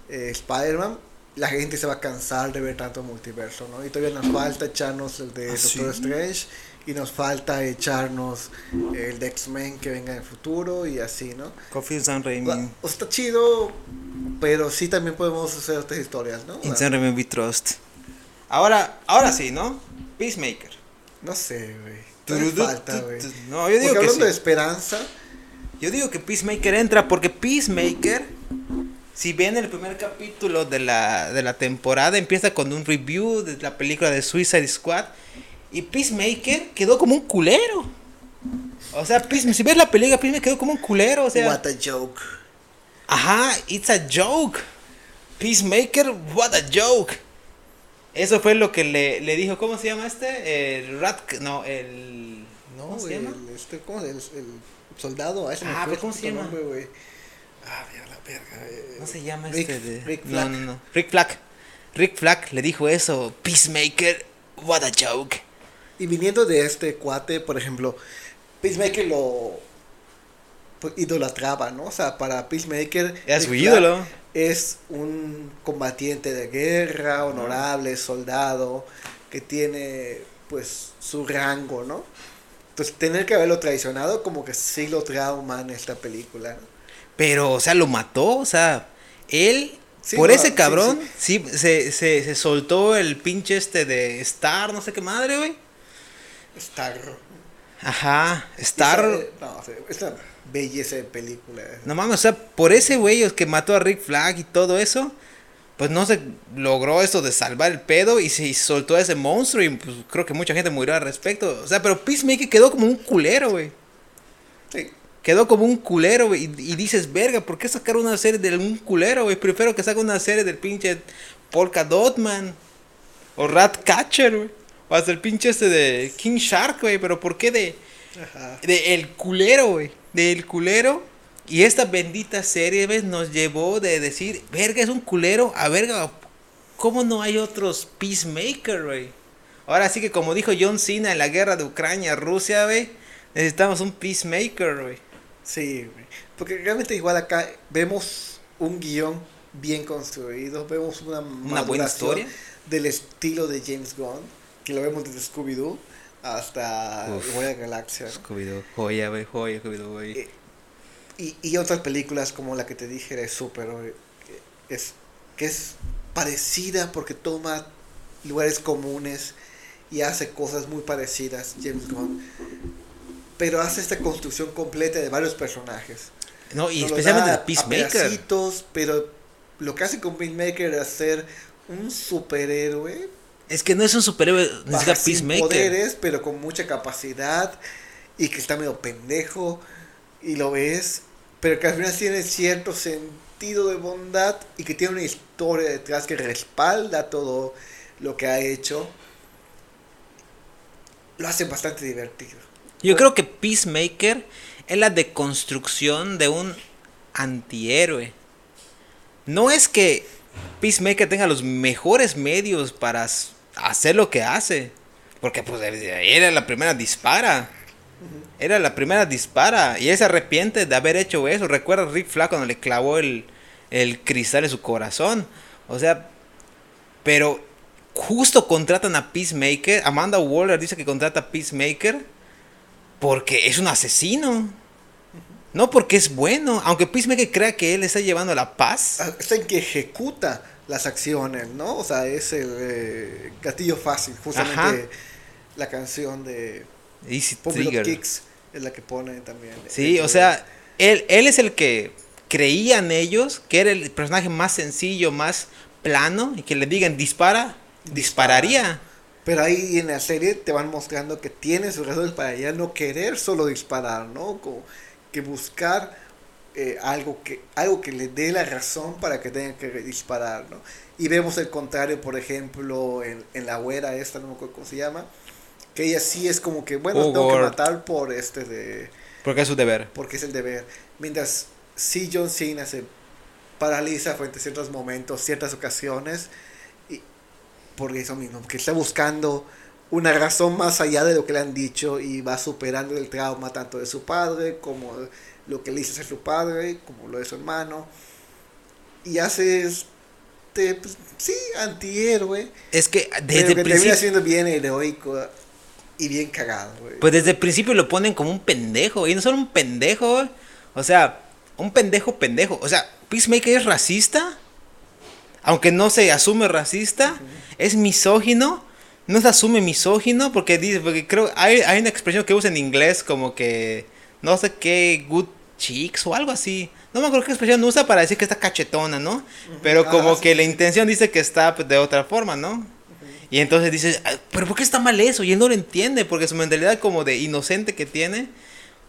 eh, Spider-Man, la gente se va a cansar de ver tanto multiverso, ¿no? Y todavía nos falta echarnos el de ¿Ah, Doctor sí? Strange y nos falta echarnos el de X-Men que venga en el futuro y así, ¿no? Coffee Sam Raimi. O está chido, pero sí también podemos hacer otras historias, ¿no? In Sam Raimi we trust. Ahora, ahora sí, ¿no? Peacemaker. No sé, güey. Falta, güey. No, yo digo Porque que hablando sí. de esperanza, Yo digo que Peacemaker entra porque Peacemaker, si ven el primer capítulo de la, de la temporada, empieza con un review de la película de Suicide Squad. Y Peacemaker quedó como un culero. O sea, Peace- si ves la película, Peacemaker quedó como un culero. O sea, what a joke. Ajá, it's a joke. Peacemaker, what a joke. Eso fue lo que le, le dijo, ¿cómo se llama este? El Rat, no, el... No, ¿Cómo se llama? el, este, ¿cómo? El, el soldado, a ese me Ah, fue pero ¿cómo se llama? nombre. Ah, mira la verga. eh, ¿Cómo se llama Rick- este de...? Rick no, Flag. no, no. Rick Flag. Rick Flag le dijo eso. Peacemaker, what a joke. Y viniendo de este cuate, por ejemplo, Peacemaker lo pues, idolatraba, ¿no? O sea, para Peacemaker Rick su ídolo. es un combatiente de guerra, honorable, soldado, que tiene pues su rango, ¿no? Entonces tener que haberlo traicionado como que sí lo trauma en esta película. ¿no? Pero, o sea, lo mató, o sea, él, Sí, por no, ese sí, cabrón, sí, se, se, se soltó el pinche este de Star, no sé qué madre, güey. Star. Ajá, Star. Esa- No, es una belleza de película. No mames, o sea, por ese güey que mató a Rick Flag y todo eso, pues no se logró esto de salvar el pedo y se soltó a ese monstruo y pues creo que mucha gente murió al respecto. O sea, pero Peacemaker quedó como un culero, güey. Sí. Quedó como un culero, güey. Y, y dices, verga, ¿por qué sacar una serie de un culero, güey? Prefiero que saque una serie del pinche Polka Dot Man. O Ratcatcher, güey. O hasta el pinche este de King Shark, güey. Pero ¿por qué de, Ajá. de el culero, güey? Del culero Y esta bendita serie, ¿ves? Nos llevó de decir, verga, es un culero, a verga, ¿cómo no hay otros Peacemaker, güey? Ahora sí que como dijo John Cena en la guerra de Ucrania, Rusia, güey, necesitamos un Peacemaker, güey. Sí, güey. Porque realmente igual acá vemos un guion bien construido, vemos una, Una buena historia. del estilo de James Gunn, que lo vemos desde Scooby-Doo hasta la Galaxia. ¿no? Scooby-Doo, joya, güey, joya, Scooby-Doo, güey. Eh, Y, y otras películas como la que te dije de Super, que es, que es parecida porque toma lugares comunes y hace cosas muy parecidas, James Gunn. Pero hace esta construcción completa de varios personajes. No, y Nos especialmente de Peacemaker. pero lo que hace con Peacemaker es hacer un superhéroe Es que no es un superhéroe, necesita Peacemaker. poderes, pero con mucha capacidad y que está medio pendejo y lo ves, pero que al final tiene cierto sentido de bondad y que tiene una historia detrás que respalda todo lo que ha hecho. Lo hace bastante divertido. Yo creo que Peacemaker es la deconstrucción de un antihéroe. No es que Peacemaker tenga los mejores medios para hacer lo que hace. Porque pues era la primera dispara. Era la primera dispara. Y él se arrepiente de haber hecho eso. Recuerda a Rick Flag cuando le clavó el, el cristal en su corazón. O sea, pero justo contratan a Peacemaker. Amanda Waller dice que contrata a Peacemaker porque es un asesino. No porque es bueno. Aunque Peacemaker crea que él está llevando la paz. Ah, Está en que ejecuta las acciones, ¿no? O sea, es el eh, gatillo fácil, justamente Ajá. la canción de Easy Trigger. Kicks es la que pone también. Sí, o sea, él, él es el que creían ellos que era el personaje más sencillo, más plano. Y que le digan dispara, dispararía. Pero ahí en la serie te van mostrando que tiene sus razones para ya no querer solo disparar, ¿no? Como que buscar eh, algo, que, algo que le dé la razón para que tenga que disparar, ¿no? Y vemos el contrario, por ejemplo, en, en la güera esta, no me acuerdo cómo se llama, que ella sí es como que, bueno, Oh, tengo que Gord. matar por este de... Porque es su deber. porque es el deber. Mientras sí John Cena se paraliza frente a ciertos momentos, ciertas ocasiones, y por eso mismo, que está buscando una razón más allá de lo que le han dicho y va superando el trauma tanto de su padre como lo que le hizo ser su padre, como lo de su hermano, y hace este, pues, sí, antihéroe, Es que pero desde que el termina siendo bien heroico y bien cagado, güey. Pues desde el principio lo ponen como un pendejo. Y no solo un pendejo. O sea, un pendejo pendejo. O sea, Peacemaker es racista. Aunque no se asume racista. Es misógino. No se asume misógino. Porque dice, porque creo, hay, hay una expresión que usa en inglés como que no sé qué, good chicks o algo así. No me acuerdo qué expresión usa para decir que está cachetona, ¿no? Pero Ah, como sí, que la intención dice que está pues, de otra forma, ¿no? Y entonces dices, "Ah, pero ¿por qué está mal eso? Y él no lo entiende, porque su mentalidad como de inocente que tiene,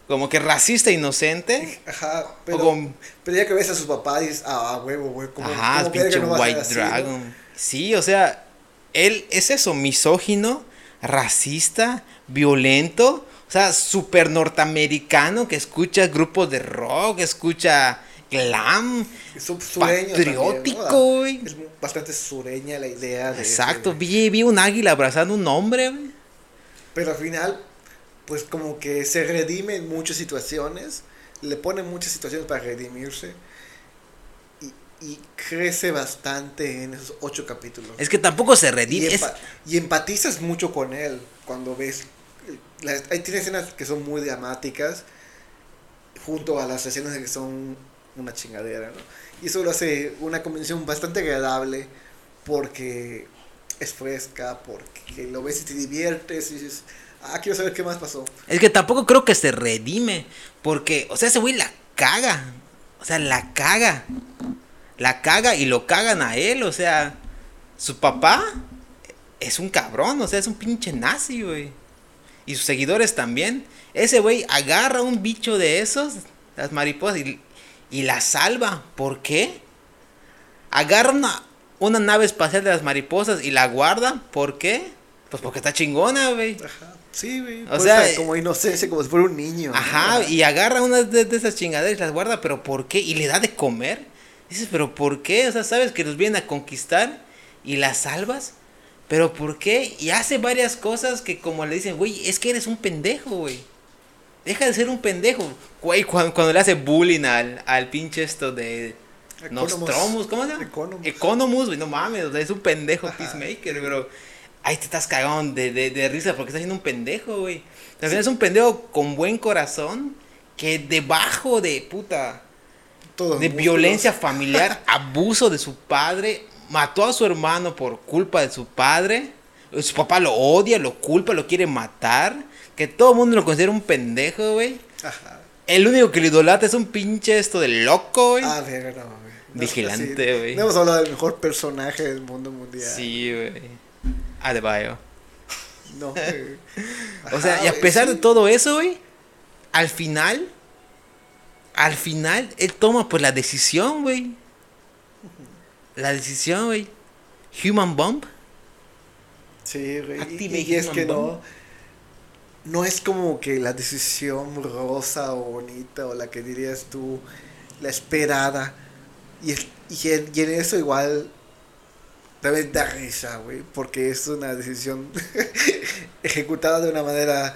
como que racista inocente. Ajá, pero, como- pero ya que ves a su papá dices, ah, huevo, güey, como Ajá, como pinche no White así, ¿no? Dragon. Sí, o sea, él es eso, misógino, racista, violento, o sea, súper norteamericano que escucha grupos de rock, escucha glam. Es Patriótico, también, ¿no? Es bastante sureña la idea de Exacto, vi, vi un águila abrazando un hombre, güey. pero al final, pues como que se redime en muchas situaciones, le pone muchas situaciones para redimirse y, y crece bastante en esos ocho capítulos. Es que tampoco se y, redime. es- y empatizas mucho con él cuando ves. Hay tiene escenas que son muy dramáticas junto a las escenas que son una chingadera, ¿no? Y eso lo hace una combinación bastante agradable porque es fresca, porque lo ves y te diviertes y dices, ah, quiero saber qué más pasó. Es que tampoco creo que se redime. Porque, o sea, ese güey la caga. O sea, la caga. La caga y lo cagan a él. O sea, su papá es un cabrón. O sea, es un pinche nazi, güey. Y sus seguidores también. Ese güey agarra un bicho de esos, las mariposas, y, y la salva. ¿Por qué? Agarra una, una nave espacial de las mariposas y la guarda. ¿Por qué? Pues porque está chingona, güey. Ajá. Sí, güey. O sea, como inocencia, como si fuera un niño. ¿no? Ajá, y agarra una de, de esas chingaderas y las guarda, pero ¿por qué? Y le da de comer. Dices, pero ¿por qué? O sea, sabes que los vienen a conquistar y las salvas, pero ¿por qué? Y hace varias cosas que como le dicen, güey, es que eres un pendejo, güey. Deja de ser un pendejo. Güey, cuando, cuando le hace bullying al, al pinche esto de... Nostromus, ¿cómo se llama? Economus. Economus, güey, no mames, o sea, es un pendejo Ajá. Peacemaker, pero ahí te estás cagando de, de, de risa porque estás siendo un pendejo, güey. Final es un pendejo con buen corazón que debajo de puta, Todos de violencia familiar, *laughs* abuso de su padre, mató a su hermano por culpa de su padre, su papá lo odia, lo culpa, lo quiere matar, que todo el mundo lo considera un pendejo, güey. Ajá. El único que lo idolatra es un pinche esto de loco, güey. Ah, verga, no, güey. No, Vigilante, güey. No hemos hablado del mejor personaje del mundo mundial. Sí, güey. Adebayo. No, *laughs* güey. O sea, Ajá, y a pesar sí. de todo eso, güey, al final, al final, él toma pues la decisión, güey. La decisión, güey. Human Bomb. Sí, güey. Y, Active y es Human que no. Bomb. No es como que la decisión rosa o bonita o la que dirías tú, la esperada. Y, es- y, en, y en eso igual también da risa, güey, porque es una decisión *laughs* ejecutada de una manera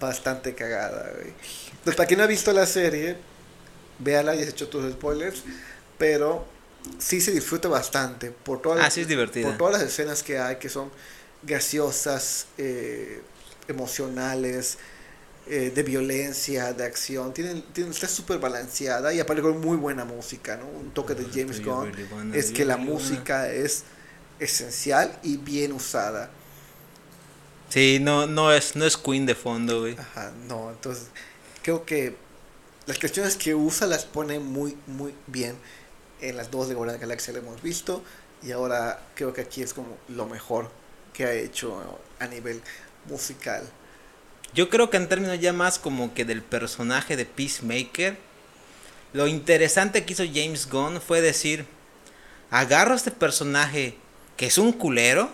bastante cagada, güey. Entonces, para quien no ha visto la serie, véala y has hecho tus spoilers, pero sí se disfruta bastante por todas Ah, sí es por todas las escenas que hay que son graciosas, eh, emocionales, eh, de violencia, de acción. Tienen, tienen, está súper balanceada y aparte con muy buena música, ¿no? Un toque de James Do you Gunn really wanna, es que la really wanna? música es esencial y bien usada. Sí, no, no es, no es Queen de fondo, güey. Ajá, no, entonces creo que las cuestiones que usa las pone muy, muy bien en las dos de la Galaxia lo hemos visto y ahora creo que aquí es como lo mejor que ha hecho a nivel musical. Yo creo que en términos ya más como que del personaje de Peacemaker, lo interesante que hizo James Gunn fue decir, agarro a este personaje que es un culero,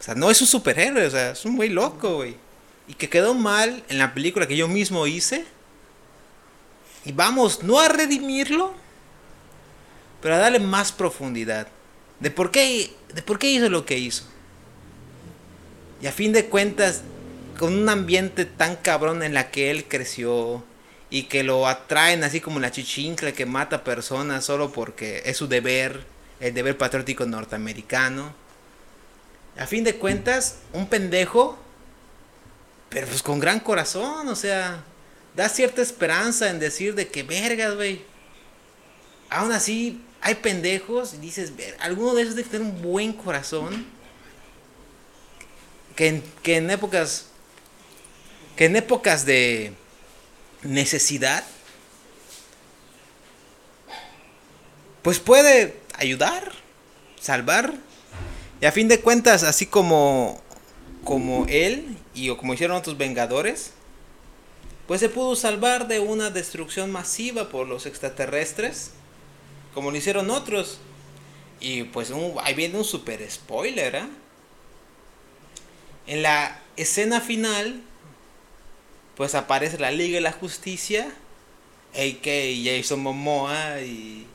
o sea, no es un superhéroe, o sea, es un güey loco, güey, y que quedó mal en la película que yo mismo hice, y vamos, no a redimirlo, pero a darle más profundidad, de por qué, de por qué hizo lo que hizo. Y a fin de cuentas, con un ambiente tan cabrón en la que él creció y que lo atraen así como la chichincle que mata personas solo porque es su deber, el deber patriótico norteamericano. A fin de cuentas, un pendejo, pero pues con gran corazón, o sea, da cierta esperanza en decir de que vergas, güey. Aún así, hay pendejos y dices, ver, alguno de esos debe tener un buen corazón que en, que en épocas que en épocas de necesidad pues puede ayudar salvar. Y a fin de cuentas así como como él y o como hicieron otros vengadores pues se pudo salvar de una destrucción masiva por los extraterrestres como lo hicieron otros y pues un- ahí viene un super spoiler ¿eh? En la escena final, pues aparece la Liga de la Justicia, a.k.a. Jason Momoa y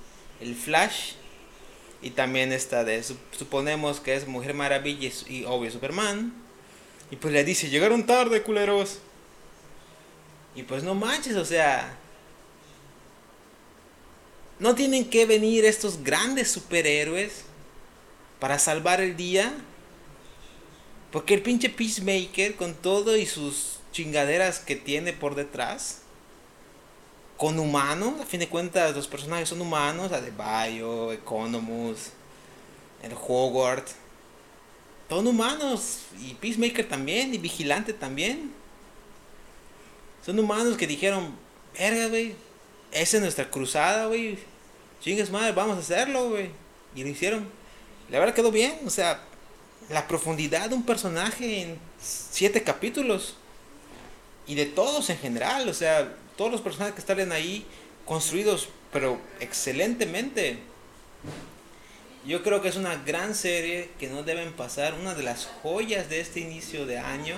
el Flash. Y también está de, sup- suponemos que es Mujer Maravilla y, y obvio Superman. Y pues le dice, llegaron tarde, culeros. Y pues no manches, o sea... No tienen que venir estos grandes superhéroes para salvar el día. Porque el pinche Peacemaker, con todo y sus chingaderas que tiene por detrás, con humanos, a fin de cuentas los personajes son humanos, Adebayo, Economus, el Hogwarts, son humanos, y Peacemaker también, y Vigilante también. Son humanos que dijeron, verga, güey, esa es nuestra cruzada, güey, chingues madre, vamos a hacerlo, güey. Y lo hicieron. La verdad quedó bien, o sea, la profundidad de un personaje en siete capítulos. Y de todos en general, o sea, todos los personajes que están ahí construidos, pero excelentemente. Yo creo que es una gran serie que no deben pasar, una de las joyas de este inicio de año,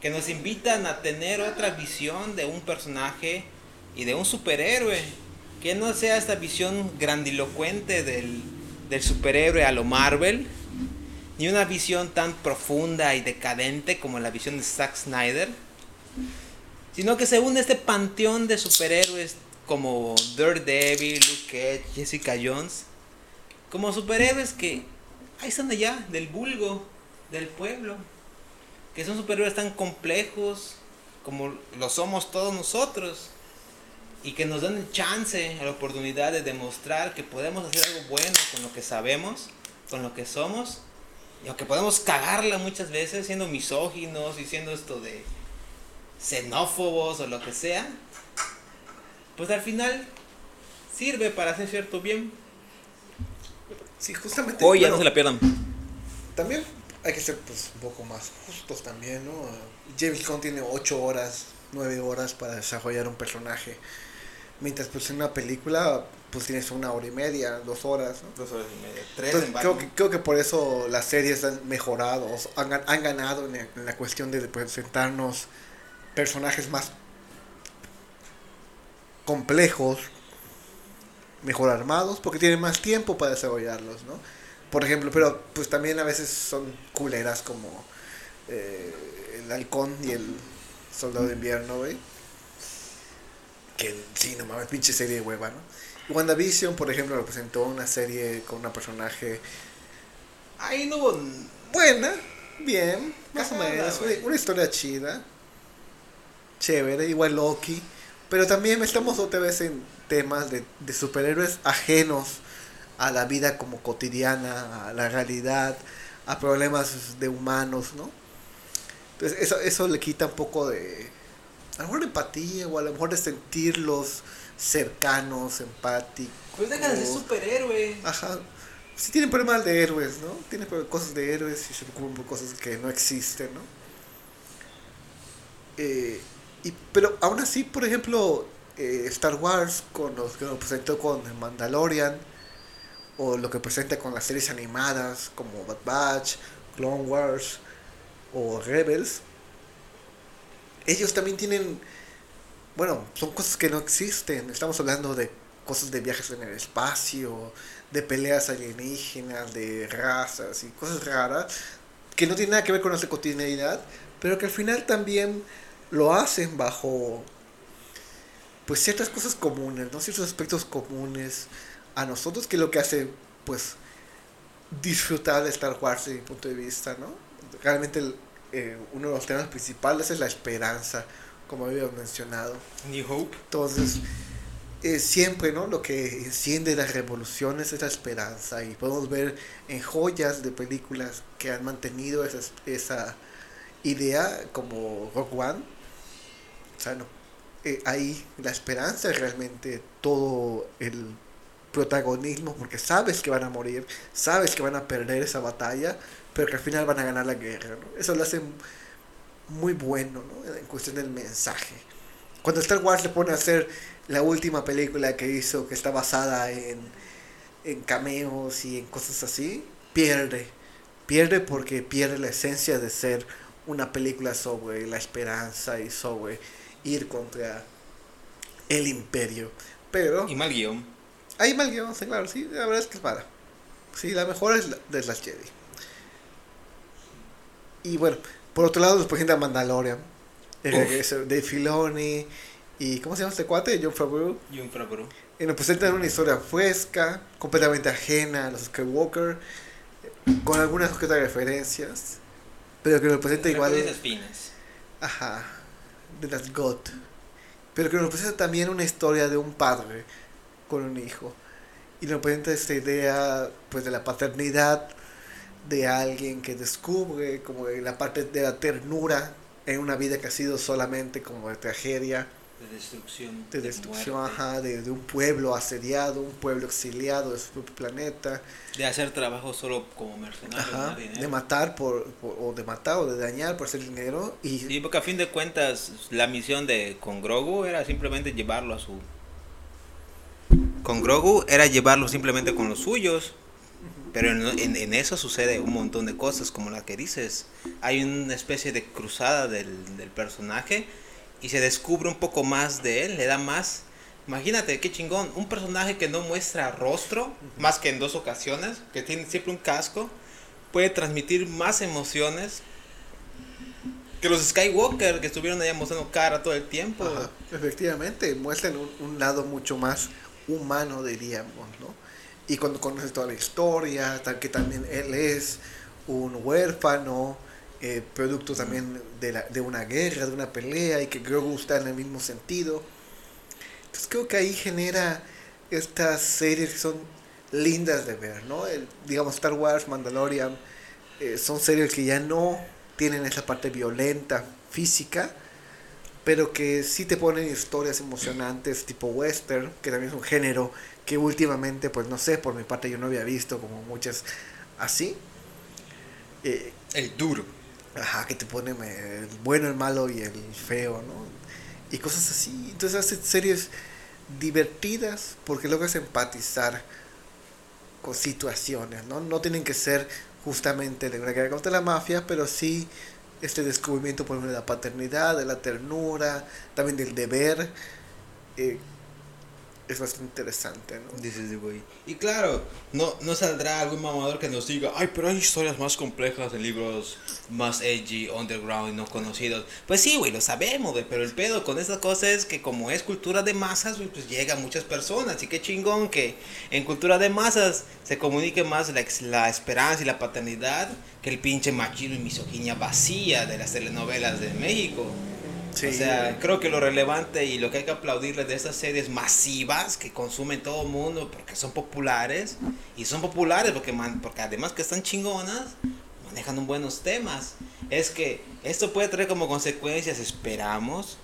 que nos invitan a tener otra visión de un personaje y de un superhéroe, que no sea esta visión grandilocuente del, del superhéroe a lo Marvel, ni una visión tan profunda y decadente como la visión de Zack Snyder, sino que se une este panteón de superhéroes como Daredevil, Luke Cage, Jessica Jones, como superhéroes que ahí están allá, del vulgo, del pueblo, que son superhéroes tan complejos como lo somos todos nosotros y que nos dan el chance, la oportunidad de demostrar que podemos hacer algo bueno con lo que sabemos, con lo que somos, y aunque podemos cagarla muchas veces siendo misóginos y siendo esto de xenófobos o lo que sea, pues al final sirve para hacer cierto bien. Sí, justamente. Oye, bueno, no se la pierdan. También hay que ser pues, un poco más justos también, ¿no? James Gunn tiene 8 horas, 9 horas para desarrollar un personaje. Mientras pues en una película pues tienes una hora y media, dos horas, ¿no? Dos horas y media. Tres Entonces, en creo, que, creo que por eso las series han mejorado, han, gan- han ganado en, en la cuestión de presentarnos personajes más complejos, mejor armados, porque tienen más tiempo para desarrollarlos, ¿no? Por ejemplo, pero pues también a veces son culeras como eh, el halcón y el soldado de invierno, güey. Que sí, no mames, pinche serie de hueva, ¿no? WandaVision, por ejemplo, representó una serie con una personaje Ahí no hubo. buena, bien, más o menos, una, una historia chida, chévere, igual Loki, pero también estamos otra vez en temas de, de superhéroes ajenos a la vida como cotidiana, a la realidad, a problemas de humanos, ¿no? Entonces eso, eso le quita un poco de, a lo mejor de empatía o a lo mejor de sentirlos cercanos, empáticos. Pues deja de ser superhéroe. Ajá. Sí tienen problemas de héroes, ¿no? Tienen cosas de héroes y se preocupan por cosas que no existen, ¿no? Eh, y, pero aún así, por ejemplo, eh, Star Wars, con los que nos presentó con Mandalorian, o lo que presenta con las series animadas como Bad Batch, Clone Wars o Rebels, ellos también tienen, bueno, son cosas que no existen. Estamos hablando de cosas de viajes en el espacio, de peleas alienígenas, de razas y cosas raras que no tienen nada que ver con nuestra cotidianidad, pero que al final también lo hacen bajo pues ciertas cosas comunes, ¿no? Ciertos aspectos comunes a nosotros que es lo que hace pues disfrutar de Star Wars desde mi punto de vista, ¿no? Realmente eh, uno de los temas principales es la esperanza, como habíamos mencionado. New Hope. Entonces, eh, siempre, ¿no? Lo que enciende las revoluciones es la esperanza y podemos ver en joyas de películas que han mantenido esa, esa idea como Rock One. O sea, no, eh, ahí la esperanza es realmente todo el protagonismo porque sabes que van a morir, sabes que van a perder esa batalla, pero que al final van a ganar la guerra, ¿no? Eso lo hace muy bueno, ¿no? En cuestión del mensaje. Cuando Star Wars le pone a hacer la última película que hizo, que está basada en, en cameos y en cosas así, pierde. Pierde porque pierde la esencia de ser una película sobre la esperanza y sobre ir contra el imperio. Pero Y mal guion. hay mal guion, sí, claro, sí, la verdad es que es mala. Sí, la mejor es la, de las Jedi. Y bueno, por otro lado nos presenta Mandalorian. El regreso de Filoni. ¿Y cómo se llama este cuate? John Favreau. Y un Favreau. Y nos presentan una historia fresca, completamente ajena a los Skywalker, con algunas que otras referencias, pero que nos presenta igual. Referencias finas. Ajá, de las God. Pero que nos presenta también una historia de un padre con un hijo. Y nos presenta esta idea pues de la paternidad de alguien que descubre como la parte de la ternura en una vida que ha sido solamente como de tragedia, De destrucción. de destrucción, muerte, ajá, de, de un pueblo asediado, un pueblo exiliado de su propio planeta, De hacer trabajo solo como mercenario. ajá, de matar por, por- o de matar o de dañar por hacer dinero y Sí, porque a fin de cuentas la misión de con Grogu era simplemente llevarlo a su... Con Grogu era llevarlo simplemente con los suyos. Pero en, en, eso sucede un montón de cosas, como la que dices. Hay una especie de cruzada del, del personaje y se descubre un poco más de él, le da más. Imagínate, qué chingón. Un personaje que no muestra rostro, más que en dos ocasiones, que tiene siempre un casco, puede transmitir más emociones que los Skywalker que estuvieron ahí mostrando cara todo el tiempo. efectivamente, muestran un, lado mucho más humano, diríamos, ¿no? Y cuando conoces toda la historia, que también él es un huérfano, eh, producto también de, la, de una guerra, de una pelea, y que Grogu está en el mismo sentido. Entonces creo que ahí genera estas series que son lindas de ver, ¿no? El, digamos Star Wars, Mandalorian, eh, son series que ya no tienen esa parte violenta, física, pero que sí te ponen historias emocionantes tipo western, que también es un género que últimamente, pues no sé, por mi parte yo no había visto como muchas así. Eh, el duro. Ajá, que te pone el bueno, el malo y el feo, ¿no? Y cosas así. Entonces hace series divertidas porque logras empatizar con situaciones, ¿no? No tienen que ser justamente de una guerra contra la mafia, pero sí este descubrimiento por ejemplo de la paternidad, de la ternura, también del deber. Eh, es bastante interesante, ¿no? Dices, güey. Y claro, no, no saldrá algún mamador que nos diga, ay, pero hay historias más complejas en libros más edgy, underground y no conocidos. Pues sí, güey, lo sabemos, güey, pero el pedo con esta cosa es que como es cultura de masas, güey, pues llega a muchas personas. Y qué chingón que en cultura de masas se comunique más la, la esperanza y la paternidad que el pinche machismo y misoginia vacía de las telenovelas de México. O sea, creo que lo relevante y lo que hay que aplaudirle de estas series masivas que consumen todo el mundo porque son populares y son populares porque, man, porque además que están chingonas, manejan un buenos temas. Es que esto puede traer como consecuencias, esperamos,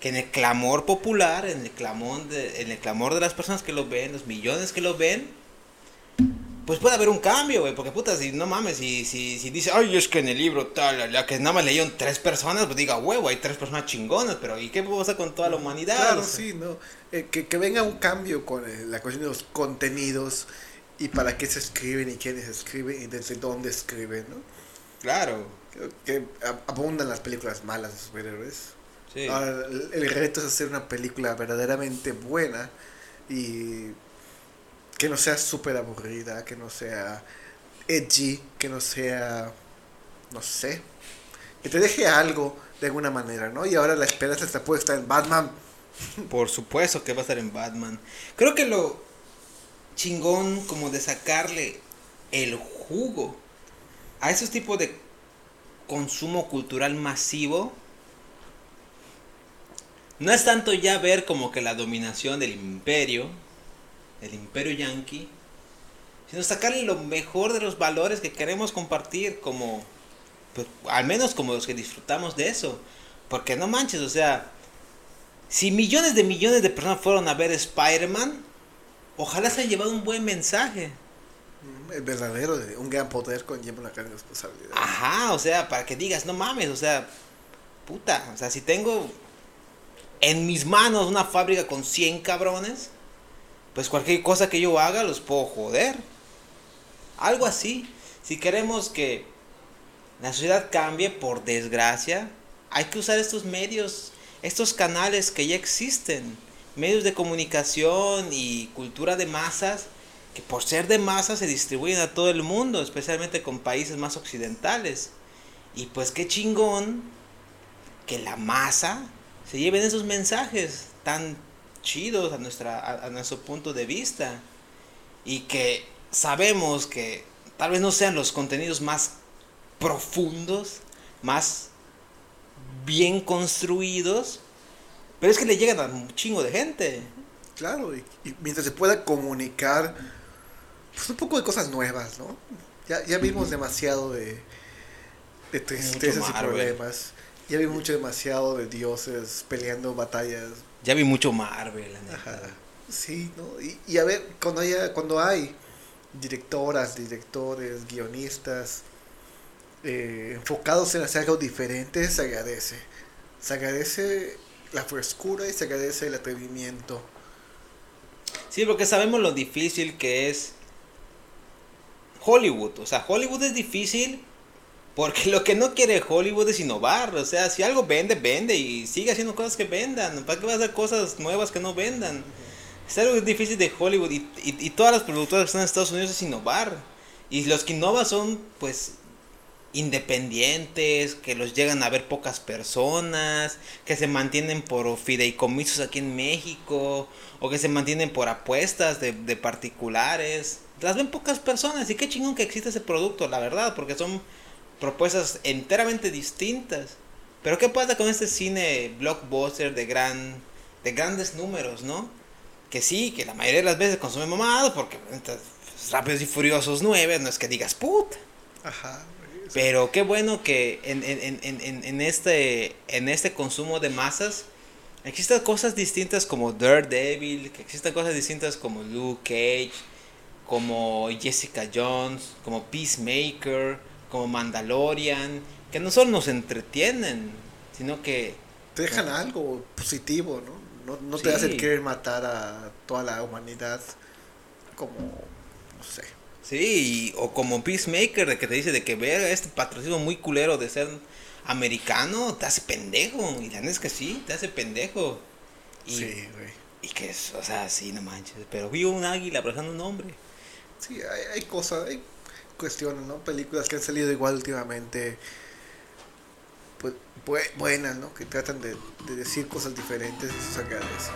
que en el clamor popular, en el clamor de, en el clamor de las personas que lo ven, los millones que lo ven, pues puede haber un cambio, güey, porque puta, si no mames, si, si, si dice, ay, es que en el libro tal, la que nada más leyeron tres personas, pues diga, huevo, hay tres personas chingonas, pero ¿y qué pasa con toda la humanidad? Claro, sí, ¿no? Eh, que, que, venga un cambio con eh, la cuestión de los contenidos y para qué se escriben y quiénes escriben y desde dónde escriben, ¿no? Claro. que abundan las películas malas de superhéroes. Sí. Ahora, el reto es hacer una película verdaderamente buena y que no sea súper aburrida, que no sea edgy, que no sea, no sé, que te deje algo de alguna manera, ¿no? Y ahora la esperanza está puesta en Batman. *laughs* Por supuesto que va a estar en Batman. Creo que lo chingón como de sacarle el jugo a esos tipos de consumo cultural masivo no es tanto ya ver como que la dominación del imperio el imperio yanqui, sino sacarle lo mejor de los valores que queremos compartir como, pues, al menos como los que disfrutamos de eso. Porque no manches, o sea, si millones de millones de personas fueron a ver Spider-Man, ojalá se haya llevado un buen mensaje. El verdadero, un gran poder conlleva una gran responsabilidad. Ajá, o sea, para que digas, no mames, o sea, puta, o sea, si tengo en mis manos una fábrica con 100 cabrones, pues cualquier cosa que yo haga los puedo joder. Algo así. Si queremos que la sociedad cambie, por desgracia, hay que usar estos medios, estos canales que ya existen, medios de comunicación y cultura de masas, que por ser de masas se distribuyen a todo el mundo, especialmente con países más occidentales. Y pues qué chingón que la masa se lleven esos mensajes tan chidos a, nuestra, a, nuestro punto de vista y que sabemos que tal vez no sean los contenidos más profundos, más bien construidos, pero es que le llegan a un chingo de gente. Claro, y, mientras se pueda comunicar, pues un poco de cosas nuevas, ¿no? Ya, ya vimos demasiado de, de tristezas y problemas. Ya vimos mucho demasiado de dioses peleando batallas ya vi mucho Marvel, Ajá. Sí, ¿no? Y, y, a ver, cuando, haya, cuando hay directoras, directores, guionistas eh, enfocados en hacer algo diferente, se agradece. Se agradece la frescura y se agradece el atrevimiento. Sí, porque sabemos lo difícil que es Hollywood. O sea, Hollywood es difícil porque lo que no quiere Hollywood es innovar. O sea, si algo vende, vende y sigue haciendo cosas que vendan. ¿Para qué va a hacer cosas nuevas que no vendan? Es algo difícil de Hollywood y, y, y todas las productoras que están en Estados Unidos es innovar. Y los que innovan son, pues, independientes, que los llegan a ver pocas personas, que se mantienen por fideicomisos aquí en México, o que se mantienen por apuestas de, de particulares. Las ven pocas personas y qué chingón que existe ese producto, la verdad, porque son propuestas enteramente distintas. Pero ¿qué pasa con este cine blockbuster de gran de grandes números, no? Que sí, que la mayoría de las veces consume mamado porque pues, Rápidos y Furiosos 9, no es que digas puta. Ajá. Pero qué bueno que en, en, en, en, este, en este consumo de masas existen cosas distintas como Daredevil, que existen cosas distintas como Luke Cage, como Jessica Jones, como Peacemaker, como Mandalorian, que no solo nos entretienen, sino que... Te dejan algo positivo, ¿no? No, no te sí. hacen querer matar a toda la humanidad como, no sé. Sí, o como Peacemaker, de que te dice de que ver este patrocinio muy culero de ser americano, te hace pendejo. Y la neta es que sí, te hace pendejo. Y, sí, güey. Y que es, o sea, sí, no manches. Pero vio un águila abrazando un hombre. Sí, hay, hay cosas, hay cuestiones, ¿no? Películas que han salido igual últimamente, pues, bu buenas, ¿no? Que tratan de, de decir cosas diferentes y eso se agradece.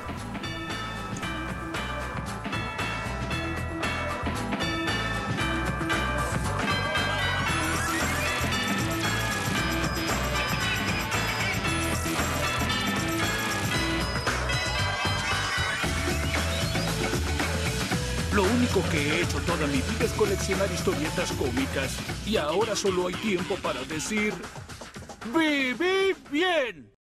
Lo único que he hecho toda mi vida es coleccionar historietas cómicas y ahora solo hay tiempo para decir... ¡Viví bien!